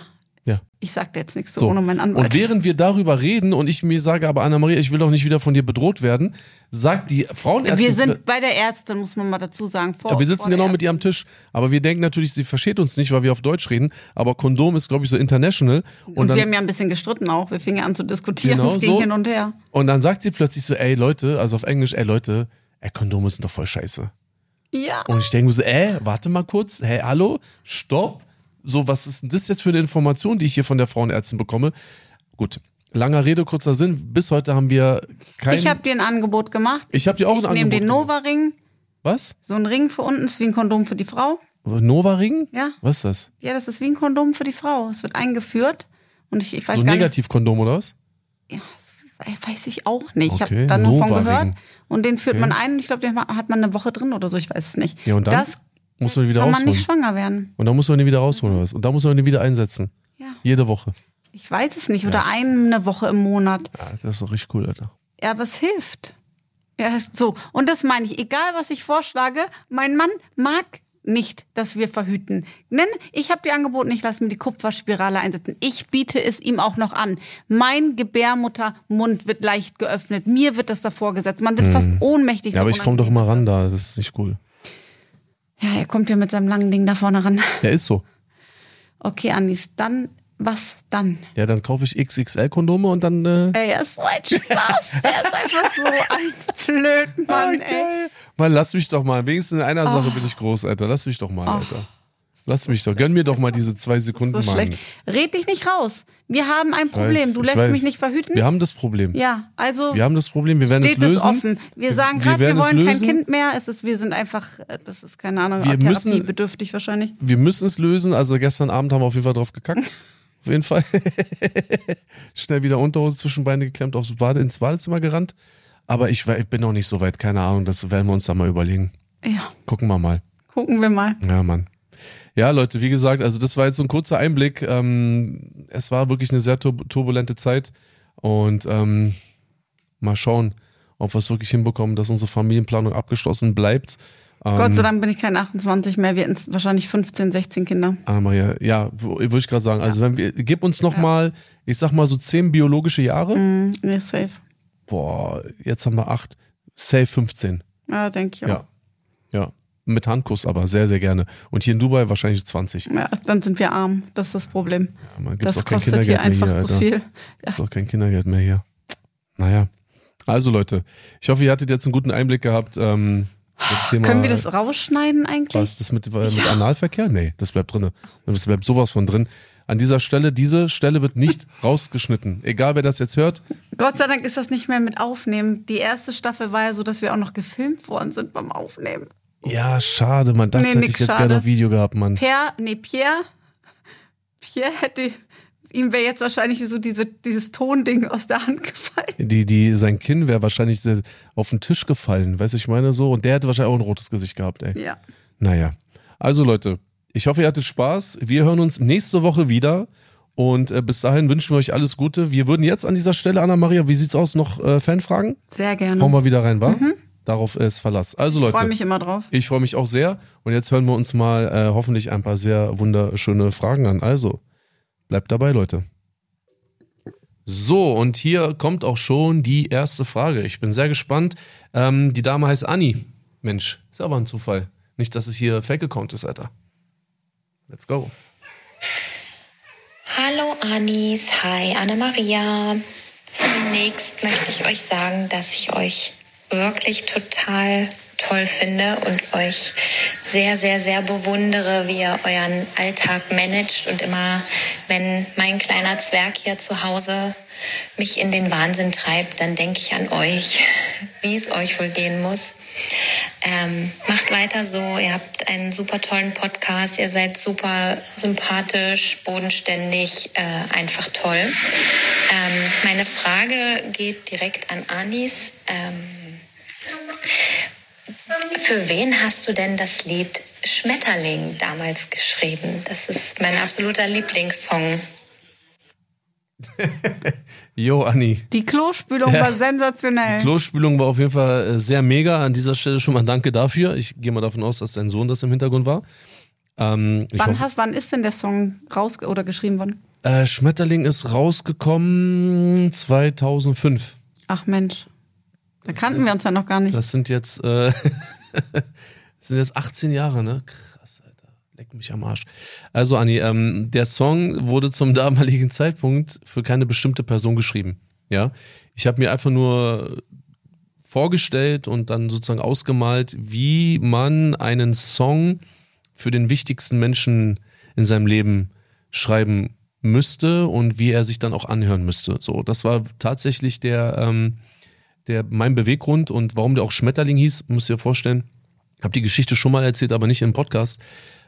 Ja. ich sag dir jetzt nichts so, So. ohne meinen Anwalt. Und während wir darüber reden und ich mir sage, aber Anna-Maria, ich will doch nicht wieder von dir bedroht werden, sagt die Frauenärztin. wir sind bei der Ärztin, muss man mal dazu sagen. Vor, Ja, wir sitzen genau mit ihr am Tisch. Aber wir denken natürlich, sie versteht uns nicht, weil wir auf Deutsch reden. Aber Kondom ist, glaube ich, so international. Und, Und, dann, wir haben ja ein bisschen gestritten auch. Wir fingen ja an zu diskutieren. Genau es ging so. hin und her. und dann sagt sie plötzlich so, ey Leute, also auf Englisch, ey Leute, ey, Kondome sind doch voll scheiße. Ja. Und ich denke mir so, ey, warte mal kurz, hey, hallo, stopp. So, was ist denn das jetzt für eine Information, die ich hier von der Frauenärztin bekomme? Gut, langer Rede, kurzer Sinn. Bis heute haben wir kein... Ich habe dir ein Angebot gemacht. Ich hab dir auch ich ein nehme Angebot den Nova-Ring. Was? So ein Ring für unten ist wie ein Kondom für die Frau. Nova-Ring? Ja. Was ist das? Ja, das ist wie ein Kondom für die Frau. Es wird eingeführt. Und ich, ich weiß So gar nicht. Negativkondom oder was? Ja, weiß ich auch nicht. Ich Okay, habe da nur von gehört. Und den führt Okay. man ein. Ich glaube, den hat man eine Woche drin oder so. Ich weiß es nicht. Ja, und dann? Das Muss man wieder kann man rausholen. nicht schwanger werden. Und dann muss man den wieder rausholen, oder was? Und da muss man den wieder einsetzen. Ja. Jede Woche. Ich weiß es nicht. Oder eine Woche im Monat. Ja, das ist doch richtig cool, Alter. Ja, was hilft? Ja, so. Und das meine ich. Egal, was ich vorschlage, mein Mann mag nicht, dass wir verhüten. Nenn, ich habe dir angeboten, ich lasse mir die Kupferspirale einsetzen. Ich biete es ihm auch noch an. Mein Gebärmuttermund wird leicht geöffnet. Mir wird das davor gesetzt. Man wird fast ohnmächtig. Hm. Ja, so aber ich komme doch immer ran da. Das ist nicht cool. Ja, er kommt ja mit seinem langen Ding da vorne ran. Ja, ist so. Okay, Anis, dann, was dann? Ja, dann kaufe ich XXL-Kondome und dann. Äh, Ey, er ist so ein Spaß. er ist einfach so ein Blödmann, ey. geil. Mann, lass mich doch mal. Wenigstens in einer Oh. Sache bin ich groß, Alter. Lass mich doch mal, Alter. Lass mich doch. Gönn mir doch mal diese zwei Sekunden, So Mann. schlecht. Red dich nicht raus. Wir haben ein Problem. weiß, du lässt weiß. mich nicht verhüten. Wir haben das Problem. ja, also Wir haben das Problem. Wir werden steht es es lösen. offen. Wir sagen gerade, wir, es wollen kein. Kind mehr. Es ist, wir sind einfach, äh, das ist keine Ahnung, Wir müssen- therapiebedürftig wahrscheinlich. Wir müssen es lösen. Also gestern Abend haben wir auf jeden Fall drauf gekackt. auf jeden Fall. Schnell wieder Unterhose zwischen Beine geklemmt, aufs Bade, ins Badezimmer gerannt. Aber ich, ich bin noch nicht so weit. Keine Ahnung. Das werden wir uns da mal überlegen. Ja, Gucken wir mal. gucken wir mal. Ja, Mann. Ja, Leute, wie gesagt, also das war jetzt so ein kurzer Einblick. Ähm, es war wirklich eine sehr tur turbulente Zeit und ähm, mal schauen, ob wir es wirklich hinbekommen, dass unsere Familienplanung abgeschlossen bleibt. Ähm, Gott sei Dank bin ich kein 28 mehr. Wir hatten wahrscheinlich 15, 16 Kinder. Anna-Maria, ja, würde ich gerade sagen. Also wenn wir, gib uns noch mal, ich sag mal so zehn biologische Jahre. Mhm, nee, safe. Boah, jetzt haben wir acht, safe 15. Ja, denke ich auch. Ja, ja. Mit Handkuss aber, sehr, sehr gerne. Und hier in Dubai wahrscheinlich 20. Ja, dann sind wir arm. Das ist das Problem. Ja, man gibt's das auch kein kostet hier Kindergeld mehr einfach hier, zu Alter. viel. Ja. Ist auch kein Kindergeld mehr hier. Naja. Also Leute, ich hoffe, ihr hattet jetzt einen guten Einblick gehabt. Ähm, Thema, Können wir das rausschneiden eigentlich? Was, das mit, äh, mit Analverkehr? Nee, das bleibt drinne. Das bleibt sowas von drin. An dieser Stelle, diese Stelle wird nicht rausgeschnitten. Egal, wer das jetzt hört. Gott sei Dank ist das nicht mehr mit Aufnehmen. Die erste Staffel war ja so, dass wir auch noch gefilmt worden sind beim Aufnehmen. Ja, schade, Mann. Das Nee, hätte ich jetzt schade. gerne auf Video gehabt, Mann. Per, nee, Pierre, Pierre hätte, ihm wäre jetzt wahrscheinlich so diese, dieses Tonding aus der Hand gefallen. Die, die, sein Kinn wäre wahrscheinlich auf den Tisch gefallen, weißt du, ich meine so. Und der hätte wahrscheinlich auch ein rotes Gesicht gehabt, ey. Ja. Naja. Also Leute, ich hoffe, ihr hattet Spaß. Wir hören uns nächste Woche wieder. Und äh, bis dahin wünschen wir euch alles Gute. Wir würden jetzt an dieser Stelle, Anna-Maria, wie sieht's aus? Noch äh, Fanfragen? Sehr gerne. Hau mal wieder rein, wa? Darauf ist Verlass. Also Ich Leute, freue mich immer drauf. ich freue mich auch sehr. Und jetzt hören wir uns mal äh, hoffentlich ein paar sehr wunderschöne Fragen an. Also, bleibt dabei, Leute. So, und hier kommt auch schon die erste Frage. Ich bin sehr gespannt. Ähm, die Dame heißt Anni. Mensch, ist aber ein Zufall. Nicht, dass es hier Fake-Account ist, Alter. Let's go. Hallo Anis, hi Anna-Maria. Zunächst möchte ich euch sagen, dass ich euch wirklich total toll finde und euch sehr, sehr, sehr bewundere, wie ihr euren Alltag managt und immer, wenn mein kleiner Zwerg hier zu Hause mich in den Wahnsinn treibt, dann denke ich an euch, wie es euch wohl gehen muss. Ähm, macht weiter so, ihr habt einen super tollen Podcast, ihr seid super sympathisch, bodenständig, äh, einfach toll. Ähm, meine Frage geht direkt an Anis. Ähm, für wen hast du denn das Lied Schmetterling damals geschrieben? Das ist mein absoluter Lieblingssong. Jo, Anni. Die Klospülung war sensationell. Klospülung war auf jeden Fall äh, sehr mega. An dieser Stelle schon mal danke dafür. Ich gehe mal davon aus, dass dein Sohn das im Hintergrund war. Ähm, ich wann, hoffe, hast, wann ist denn der Song raus oder geschrieben worden? äh, Schmetterling ist rausgekommen 2005. Ach Mensch, da kannten wir uns ja noch gar nicht. Das sind jetzt, äh, das sind jetzt 18 Jahre, ne? Krass, Alter. Leck mich am Arsch. Also, Anni, ähm, der Song wurde zum damaligen Zeitpunkt für keine bestimmte Person geschrieben. Ja. Ich habe mir einfach nur vorgestellt und dann sozusagen ausgemalt, wie man einen Song für den wichtigsten Menschen in seinem Leben schreiben müsste und wie er sich dann auch anhören müsste. So, das war tatsächlich der, ähm, der mein Beweggrund und warum der auch Schmetterling hieß, müsst ihr vorstellen. Habe die Geschichte schon mal erzählt, aber nicht im Podcast.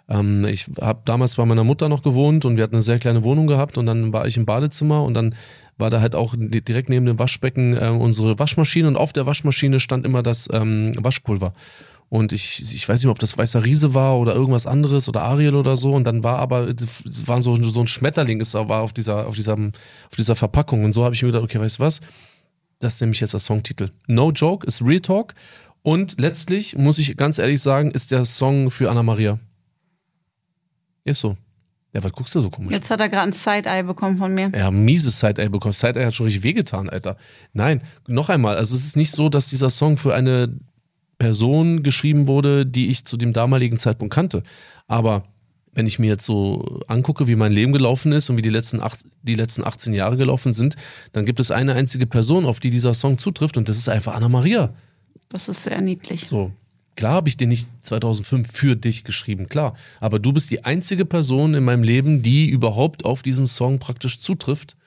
Ähm, ich habe damals bei meiner Mutter noch gewohnt und wir hatten eine sehr kleine Wohnung gehabt und dann war ich im Badezimmer und dann war da halt auch di- direkt neben dem Waschbecken äh, unsere Waschmaschine und auf der Waschmaschine stand immer das ähm, Waschpulver. Und ich, ich weiß nicht, ob das Weißer Riese war oder irgendwas anderes oder Ariel oder so. Und dann war aber, es war so, so ein Schmetterling, da war auf dieser, auf dieser, auf dieser Verpackung. Und so habe ich mir gedacht, okay, weißt du was? Das nehme ich jetzt als Songtitel. No Joke ist Real Talk. Und letztlich, muss ich ganz ehrlich sagen, ist der Song für Anna Maria. Ist so. Ja, was guckst du so komisch? Jetzt hat er gerade ein Side-Eye bekommen von mir. Ja, mieses Side-Eye bekommen. Side-Eye hat schon richtig wehgetan, Alter. Nein, noch einmal. Also es ist nicht so, dass dieser Song für eine Person geschrieben wurde, die ich zu dem damaligen Zeitpunkt kannte. Aber wenn ich mir jetzt so angucke, wie mein Leben gelaufen ist und wie die letzten, acht, die letzten 18 Jahre gelaufen sind, dann gibt es eine einzige Person, auf die dieser Song zutrifft und das ist einfach Anna Maria. Das ist sehr niedlich. So. Klar habe ich den nicht 2005 für dich geschrieben, klar. Aber du bist die einzige Person in meinem Leben, die überhaupt auf diesen Song praktisch zutrifft.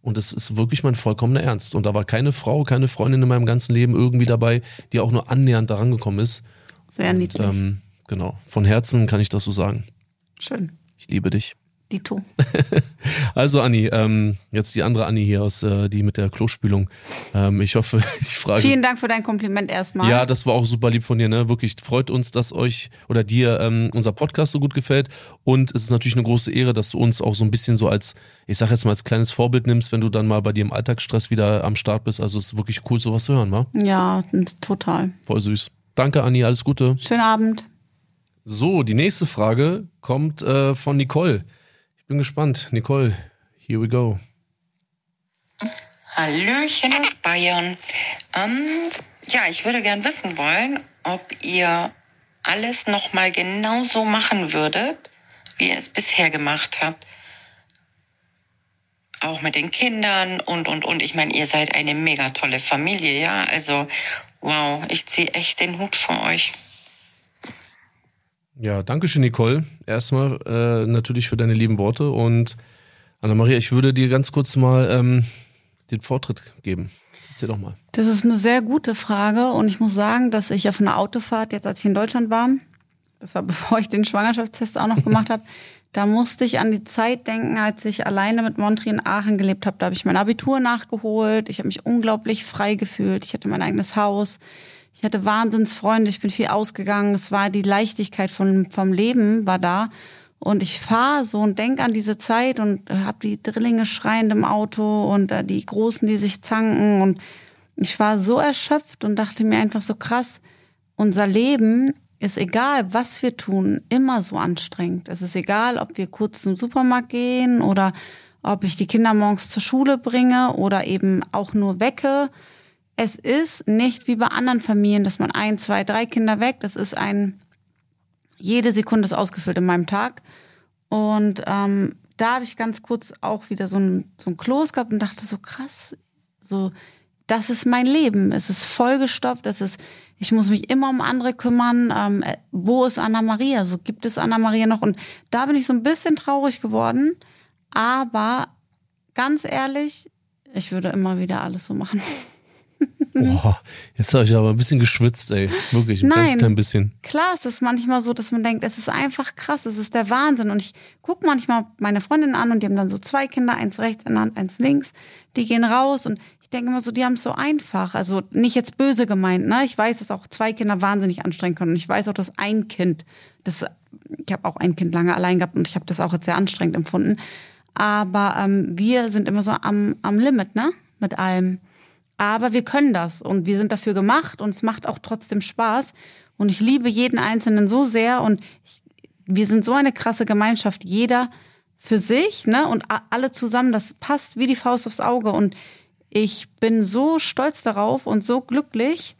Und das ist wirklich mein vollkommener Ernst. Und da war keine Frau, keine Freundin in meinem ganzen Leben irgendwie dabei, die auch nur annähernd daran gekommen ist. Sehr niedlich. Ähm, genau. Von Herzen kann ich das so sagen. Schön. Ich liebe dich. Dito. Also Anni, ähm, jetzt die andere Anni hier aus, äh, die mit der Klospülung. Ähm, ich hoffe, ich frage. Vielen Dank für dein Kompliment erstmal. Ja, das war auch super lieb von dir, ne? Wirklich freut uns, dass euch oder dir ähm, unser Podcast so gut gefällt. Und es ist natürlich eine große Ehre, dass du uns auch so ein bisschen so als, ich sag jetzt mal, als kleines Vorbild nimmst, wenn du dann mal bei dir im Alltagsstress wieder am Start bist. Also es ist wirklich cool, sowas zu hören, wa? Ja, total. Voll süß. Danke, Anni, alles Gute. Schönen Abend. So, die nächste Frage kommt äh, von Nicole. Ich bin gespannt. Nicole, here we go. Hallöchen aus Bayern. Ähm, ja, ich würde gern wissen wollen, ob ihr alles nochmal genauso machen würdet, wie ihr es bisher gemacht habt. Auch mit den Kindern und, und, und. Ich meine, ihr seid eine mega tolle Familie, ja. Also, wow, ich ziehe echt den Hut vor euch. Ja, danke schön, Nicole. Erstmal äh, natürlich für deine lieben Worte und Anna-Maria, ich würde dir ganz kurz mal ähm, den Vortritt geben. Erzähl doch mal. Das ist eine sehr gute Frage und ich muss sagen, dass ich auf einer Autofahrt, jetzt als ich in Deutschland war, das war bevor ich den Schwangerschaftstest auch noch gemacht habe, da musste ich an die Zeit denken, als ich alleine mit Montri in Aachen gelebt habe. Da habe ich mein Abitur nachgeholt. Ich habe mich unglaublich frei gefühlt. Ich hatte mein eigenes Haus. Ich hatte Wahnsinnsfreunde. Ich bin viel ausgegangen. Es war die Leichtigkeit von, vom Leben war da. Und ich fahre so und denk an diese Zeit und habe die Drillinge schreiend im Auto und äh, die Großen, die sich zanken. Und ich war so erschöpft und dachte mir einfach so krass, unser Leben ist egal, was wir tun, immer so anstrengend. Es ist egal, ob wir kurz zum Supermarkt gehen oder ob ich die Kinder morgens zur Schule bringe oder eben auch nur wecke. Es ist nicht wie bei anderen Familien, dass man ein, zwei, drei Kinder weckt. Es ist ein, jede Sekunde ist ausgefüllt in meinem Tag. Und ähm, da habe ich ganz kurz auch wieder so ein, so ein Kloß gehabt und dachte so krass, so das ist mein Leben. Es ist vollgestopft, es ist, ich muss mich immer um andere kümmern. Ähm, äh, wo ist Anna Maria? So gibt es Anna Maria noch? Und da bin ich so ein bisschen traurig geworden. Aber ganz ehrlich, ich würde immer wieder alles so machen. Boah, jetzt habe ich aber ein bisschen geschwitzt, ey. Wirklich, ein Nein. ganz klein bisschen. Klar, es ist manchmal so, dass man denkt, es ist einfach krass, es ist der Wahnsinn. Und ich gucke manchmal meine Freundin an und die haben dann so zwei Kinder, eins rechts, eins links. Die gehen raus und ich denke immer so, die haben es so einfach. Also nicht jetzt böse gemeint, ne? Ich weiß, dass auch zwei Kinder wahnsinnig anstrengend können. Und ich weiß auch, dass ein Kind, das, ich habe auch ein Kind lange allein gehabt und ich habe das auch jetzt sehr anstrengend empfunden. Aber ähm, wir sind immer so am, am Limit, ne? Mit allem. Aber wir können das und wir sind dafür gemacht und es macht auch trotzdem Spaß. Und ich liebe jeden Einzelnen so sehr und ich, wir sind so eine krasse Gemeinschaft, jeder für sich, ne? Und alle zusammen, das passt wie die Faust aufs Auge. Und ich bin so stolz darauf und so glücklich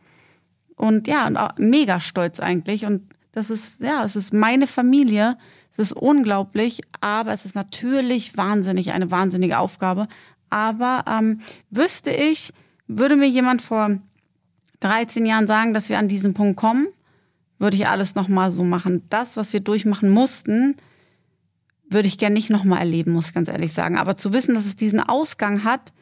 und ja, und mega stolz eigentlich. Und das ist, ja, es ist meine Familie. Es ist unglaublich, aber es ist natürlich wahnsinnig, eine wahnsinnige Aufgabe. Aber ähm, wüsste ich, würde mir jemand vor 13 Jahren sagen, dass wir an diesen Punkt kommen, würde ich alles nochmal so machen. Das, was wir durchmachen mussten, würde ich gern nicht nochmal erleben, muss ich ganz ehrlich sagen. Aber zu wissen, dass es diesen Ausgang hat,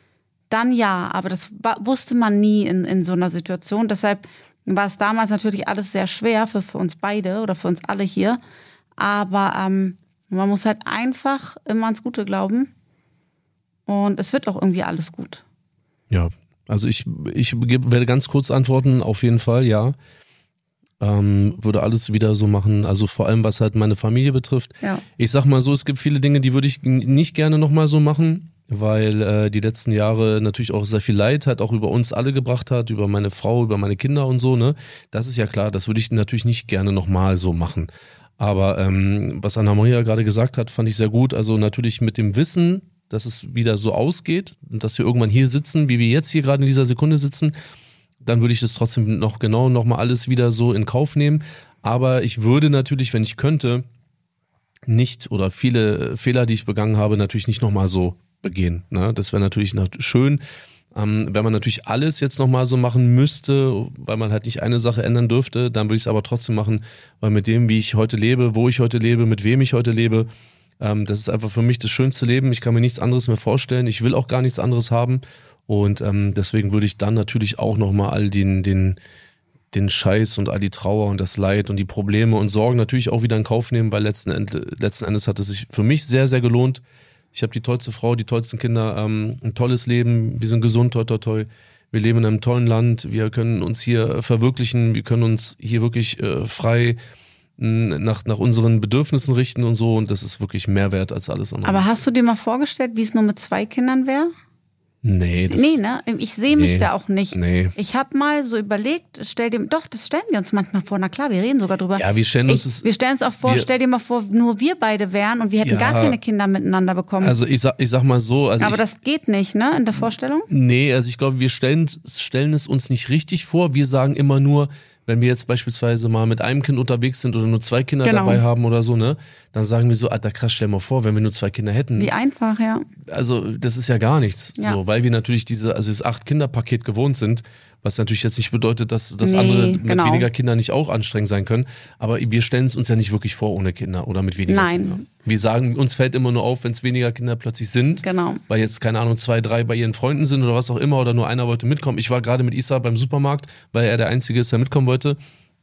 dann ja. Aber das wusste man nie in, in so einer Situation. Deshalb war es damals natürlich alles sehr schwer für, für uns beide oder für uns alle hier. Aber ähm, man muss halt einfach immer ans Gute glauben. Und es wird auch irgendwie alles gut. Ja, also ich, ich werde ganz kurz antworten, auf jeden Fall, ja. Ähm, würde alles wieder so machen, also vor allem was halt meine Familie betrifft. Ja. Ich sag mal so, es gibt viele Dinge, die würde ich nicht gerne nochmal so machen, weil äh, die letzten Jahre natürlich auch sehr viel Leid halt auch über uns alle gebracht hat, über meine Frau, über meine Kinder und so, ne? Das ist ja klar, das würde ich natürlich nicht gerne nochmal so machen. Aber ähm, was Anna Maria gerade gesagt hat, fand ich sehr gut. Also natürlich mit dem Wissen, dass es wieder so ausgeht und dass wir irgendwann hier sitzen, wie wir jetzt hier gerade in dieser Sekunde sitzen, dann würde ich das trotzdem noch genau nochmal alles wieder so in Kauf nehmen. Aber ich würde natürlich, wenn ich könnte, nicht oder viele Fehler, die ich begangen habe, natürlich nicht nochmal so begehen. Ne? Das wäre natürlich nat- schön, ähm, wenn man natürlich alles jetzt nochmal so machen müsste, weil man halt nicht eine Sache ändern dürfte, dann würde ich es aber trotzdem machen, weil mit dem, wie ich heute lebe, wo ich heute lebe, mit wem ich heute lebe, ähm, das ist einfach für mich das schönste Leben. Ich kann mir nichts anderes mehr vorstellen. Ich will auch gar nichts anderes haben. Und ähm, deswegen würde ich dann natürlich auch nochmal all den, den, den Scheiß und all die Trauer und das Leid und die Probleme und Sorgen natürlich auch wieder in Kauf nehmen, weil letzten, End, letzten Endes hat es sich für mich sehr, sehr gelohnt. Ich habe die tollste Frau, die tollsten Kinder, ähm, ein tolles Leben, wir sind gesund, toi, toi, toi. Wir leben in einem tollen Land, wir können uns hier verwirklichen, wir können uns hier wirklich äh, frei nach, nach unseren Bedürfnissen richten und so und das ist wirklich mehr wert als alles andere. Aber hast du dir mal vorgestellt, wie es nur mit zwei Kindern wäre? nee, das, Nee, ne? Ich sehe mich Nee. da auch nicht. Nee. Ich habe mal so überlegt, stell dir, doch, das stellen wir uns manchmal vor. Na klar, wir reden sogar drüber. Ja, wir stellen uns ich, es- Wir stellen uns auch vor, wir- stell dir mal vor, nur wir beide wären und wir hätten Ja. gar keine Kinder miteinander bekommen. also ich sag, ich sag mal so, also Aber ich, das geht nicht, ne? In der Vorstellung? Nee, also ich glaube, wir stellen, stellen es uns nicht richtig vor. Wir sagen immer nur, wenn wir jetzt beispielsweise mal mit einem Kind unterwegs sind oder nur zwei Kinder Genau. dabei haben oder so, ne, dann sagen wir so, Alter, krass, stell mal vor, wenn wir nur zwei Kinder hätten. Wie einfach, ja. Also, das ist ja gar nichts. Ja. So, weil wir natürlich diese, also das Acht-Kinder-Paket gewohnt sind, was natürlich jetzt nicht bedeutet, dass, dass Nee, andere mit genau. weniger Kindern nicht auch anstrengend sein können. Aber wir stellen es uns ja nicht wirklich vor ohne Kinder oder mit weniger Nein. Kindern. Wir sagen, uns fällt immer nur auf, wenn es weniger Kinder plötzlich sind. Genau. Weil jetzt, keine Ahnung, zwei, drei bei ihren Freunden sind oder was auch immer oder nur einer wollte mitkommen. Ich war gerade mit Isa beim Supermarkt, weil er der Einzige ist, der mitkommen wollte.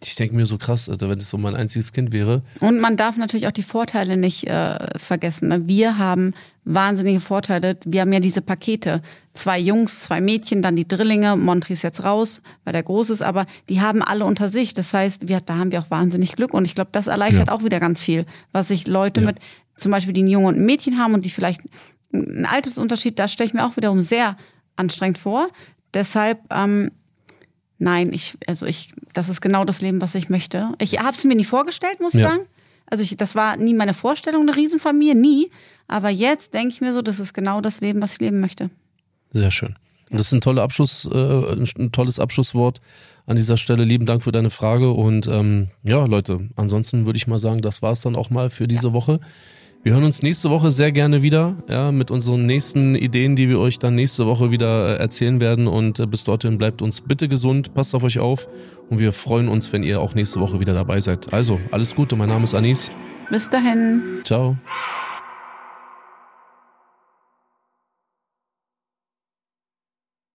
Ich denke mir so krass, Alter, wenn es so mein einziges Kind wäre. Und man darf natürlich auch die Vorteile nicht äh, vergessen. Ne? Wir haben wahnsinnige Vorteile. Wir haben ja diese Pakete. Zwei Jungs, zwei Mädchen, dann die Drillinge. Montri ist jetzt raus, weil der groß ist, aber die haben alle unter sich. Das heißt, wir, da haben wir auch wahnsinnig Glück. Und ich glaube, das erleichtert Ja. auch wieder ganz viel. Was sich Leute Ja. mit, zum Beispiel die einen Jungen und ein Mädchen haben und die vielleicht einen Altersunterschied, da stelle ich mir auch wiederum sehr anstrengend vor. Deshalb, ähm, Nein, ich, also ich, das ist genau das Leben, was ich möchte. Ich habe es mir nie vorgestellt, muss ich Ja. sagen. Also ich, das war nie meine Vorstellung, eine Riesenfamilie, nie. Aber jetzt denke ich mir so, das ist genau das Leben, was ich leben möchte. Sehr schön. Und das ist ein toller Abschluss, äh, ein, tolles Abschlusswort an dieser Stelle. Lieben Dank für deine Frage. Und ähm, ja, Leute, ansonsten würde ich mal sagen, das war's dann auch mal für diese Woche. Wir hören uns nächste Woche sehr gerne wieder, ja, mit unseren nächsten Ideen, die wir euch dann nächste Woche wieder äh, erzählen werden. Und äh, bis dorthin bleibt uns bitte gesund, passt auf euch auf und wir freuen uns, wenn ihr auch nächste Woche wieder dabei seid. Also, alles Gute, mein Name ist Anis. Bis dahin. Ciao.